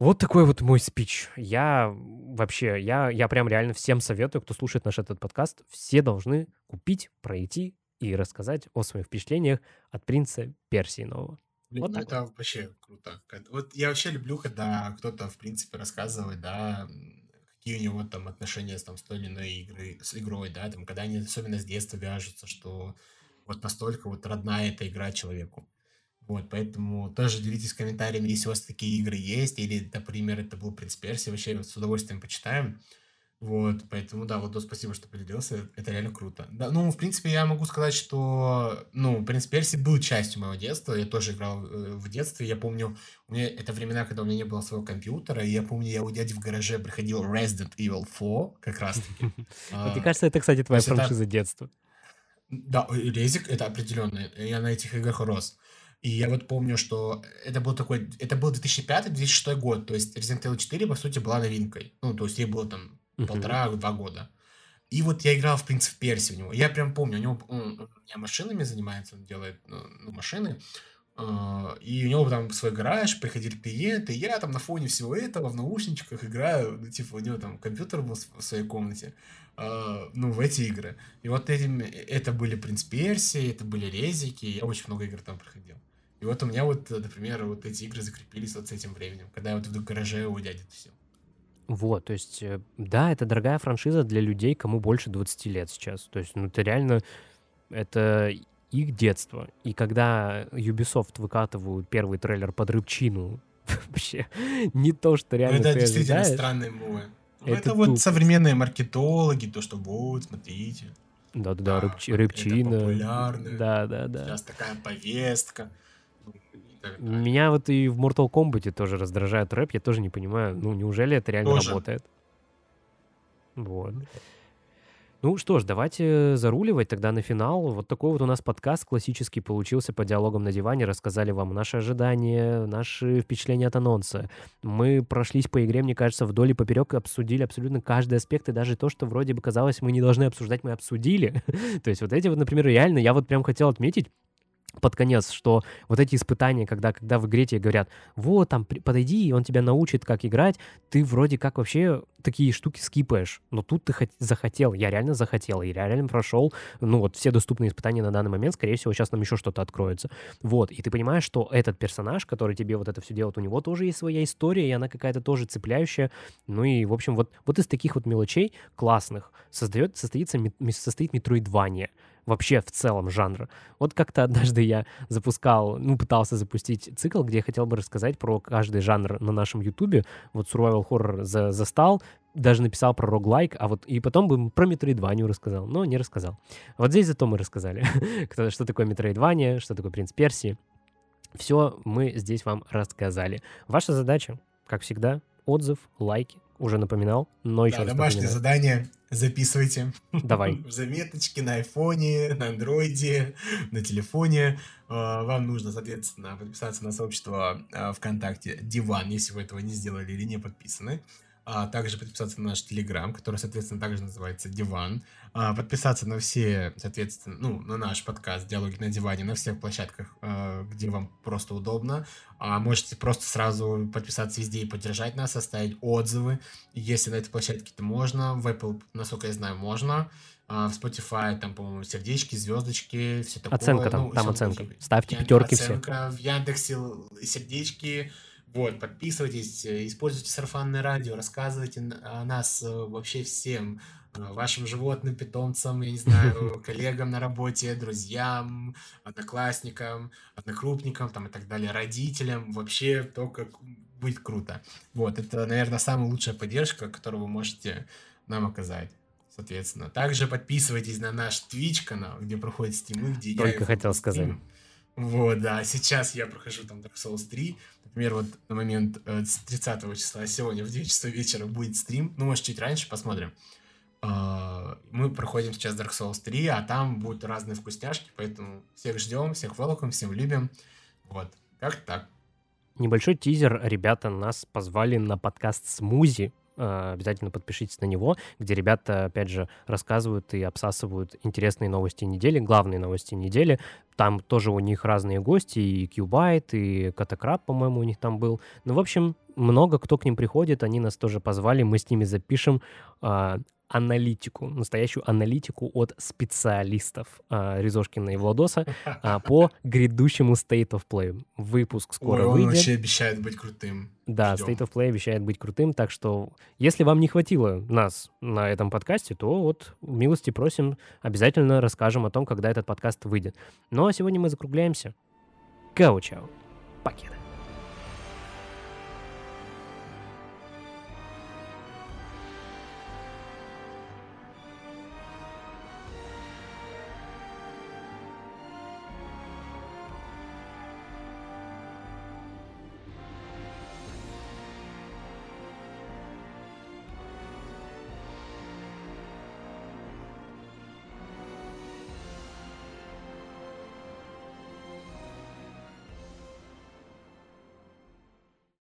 Вот такой вот мой спич. Я вообще, я, я прям реально всем советую, кто слушает наш этот подкаст, все должны купить, пройти и рассказать о своих впечатлениях от принца Персии нового. Блин, вот ну это вот. вообще круто. Вот я вообще люблю, когда кто-то, в принципе, рассказывает, да, какие у него там отношения там, с той или иной игры, с игрой, да, там, когда они особенно с детства вяжутся, что вот настолько вот родная эта игра человеку. Вот, поэтому тоже делитесь комментариями, если у вас такие игры есть, или, например, это был Принц Перси, вообще с удовольствием почитаем. Вот, поэтому, да, вот, спасибо, что поделился, это реально круто. Да, ну, в принципе, я могу сказать, что, ну, Принц Перси был частью моего детства, я тоже играл э, в детстве, я помню, у меня это времена, когда у меня не было своего компьютера, и я помню, я у дяди в гараже приходил Resident Evil 4, как раз-таки. Мне кажется, это, кстати, твоя франшиза детства. Да, Резик, это определенно, я на этих играх рос. И я вот помню, что это был такой, это был 2005-2006 год, то есть Resident Evil 4, по сути, была новинкой. Ну, то есть ей было там полтора-два года. И вот я играл в «Принц в Перси» у него. Я прям помню, у него он, у меня машинами занимается, он делает ну, ну машины. Uh, и у него там свой гараж, приходили клиенты, и я там на фоне всего этого в наушничках играю, ну, типа, у него там компьютер был в своей комнате, uh, ну, в эти игры. И вот этим, это были «Принц Перси», это были «Резики», я очень много игр там проходил. И вот у меня вот, например, вот эти игры закрепились вот с этим временем, когда я вот в гараже у дяди тусил. Вот, то есть, э, да, это дорогая франшиза для людей, кому больше 20 лет сейчас. То есть, ну, это реально, это их детство. И когда Ubisoft выкатывают первый трейлер под рыбчину, вообще не то, что реально ну, это действительно ожидаешь. странный мой. Ну, это, это вот современные маркетологи, то, что вот, смотрите. Да-да-да, рыбч, рыбчина. Это популярно. Да, да, да. Сейчас такая повестка. Меня вот и в Mortal Kombat тоже раздражает рэп, я тоже не понимаю, ну неужели это реально тоже. работает? Вот. Ну что ж, давайте заруливать тогда на финал. Вот такой вот у нас подкаст классический получился по диалогам на диване. Рассказали вам наши ожидания, наши впечатления от анонса. Мы прошлись по игре, мне кажется, вдоль и поперек, обсудили абсолютно каждый аспект, и даже то, что вроде бы казалось, мы не должны обсуждать, мы обсудили. то есть вот эти вот, например, реально, я вот прям хотел отметить, под конец, что вот эти испытания, когда, когда в игре тебе говорят, вот, там, подойди, и он тебя научит, как играть, ты вроде как вообще такие штуки скипаешь, но тут ты захотел, я реально захотел, и реально прошел, ну, вот все доступные испытания на данный момент, скорее всего, сейчас нам еще что-то откроется. Вот, и ты понимаешь, что этот персонаж, который тебе вот это все делает, у него тоже есть своя история, и она какая-то тоже цепляющая, ну и, в общем, вот, вот из таких вот мелочей классных создает, состоится, состоит Metroidvania, вообще в целом жанра. Вот как-то однажды я запускал, ну, пытался запустить цикл, где я хотел бы рассказать про каждый жанр на нашем ютубе. Вот survival horror за, застал, даже написал про роглайк, а вот и потом бы про Metroidvania рассказал, но не рассказал. Вот здесь зато мы рассказали, что такое Metroidvania, что такое Принц Персии. Все мы здесь вам рассказали. Ваша задача, как всегда, отзыв, лайки, уже напоминал, но еще да, домашнее напоминаю. задание записывайте. Давай. В заметочке на айфоне, на андроиде, на телефоне. А, вам нужно, соответственно, подписаться на сообщество а, ВКонтакте Диван, если вы этого не сделали или не подписаны а также подписаться на наш Телеграм, который, соответственно, также называется Диван, подписаться на все, соответственно, ну, на наш подкаст «Диалоги на диване» на всех площадках, а, где вам просто удобно. А можете просто сразу подписаться везде и поддержать нас, оставить отзывы. Если на этой площадке это можно, в Apple, насколько я знаю, можно. А в Spotify там, по-моему, сердечки, звездочки, все такое. Оценка там, ну, там оценка. Ставьте пятерки все. оценка В Яндексе сердечки. Вот, подписывайтесь, э, используйте сарафанное радио, рассказывайте о нас э, вообще всем, э, вашим животным, питомцам, я не знаю, коллегам на работе, друзьям, одноклассникам, однокрупникам там и так далее, родителям, вообще то, как будет круто. Вот, это, наверное, самая лучшая поддержка, которую вы можете нам оказать. Соответственно, также подписывайтесь на наш Twitch канал, где проходят стримы, где я Только Футбол хотел сказать. Вот, да. Сейчас я прохожу там Dark Souls 3. Например, вот на момент э, с 30 числа, сегодня в 2 часа вечера будет стрим. Ну, может, чуть раньше, посмотрим. А, Мы проходим сейчас Dark Souls 3, а там будут разные вкусняшки, поэтому всех ждем, всех welcome, всем любим. Вот, как так. Небольшой тизер. Ребята нас позвали на подкаст «Смузи». Э, Обязательно подпишитесь на него, где ребята, опять же, рассказывают и обсасывают интересные новости недели, главные новости недели. Там тоже у них разные гости, и Кьюбайт, и Катакраб, по-моему, у них там был. Ну, в общем, много кто к ним приходит, они нас тоже позвали, мы с ними запишем а, аналитику, настоящую аналитику от специалистов а, Резошкина и Владоса а, по грядущему State of Play. Выпуск скоро Ой, он выйдет. вообще обещает быть крутым. Да, Ждем. State of Play обещает быть крутым, так что если вам не хватило нас на этом подкасте, то вот милости просим, обязательно расскажем о том, когда этот подкаст выйдет. Ну а сегодня мы закругляемся. Кау-чау. Пакет.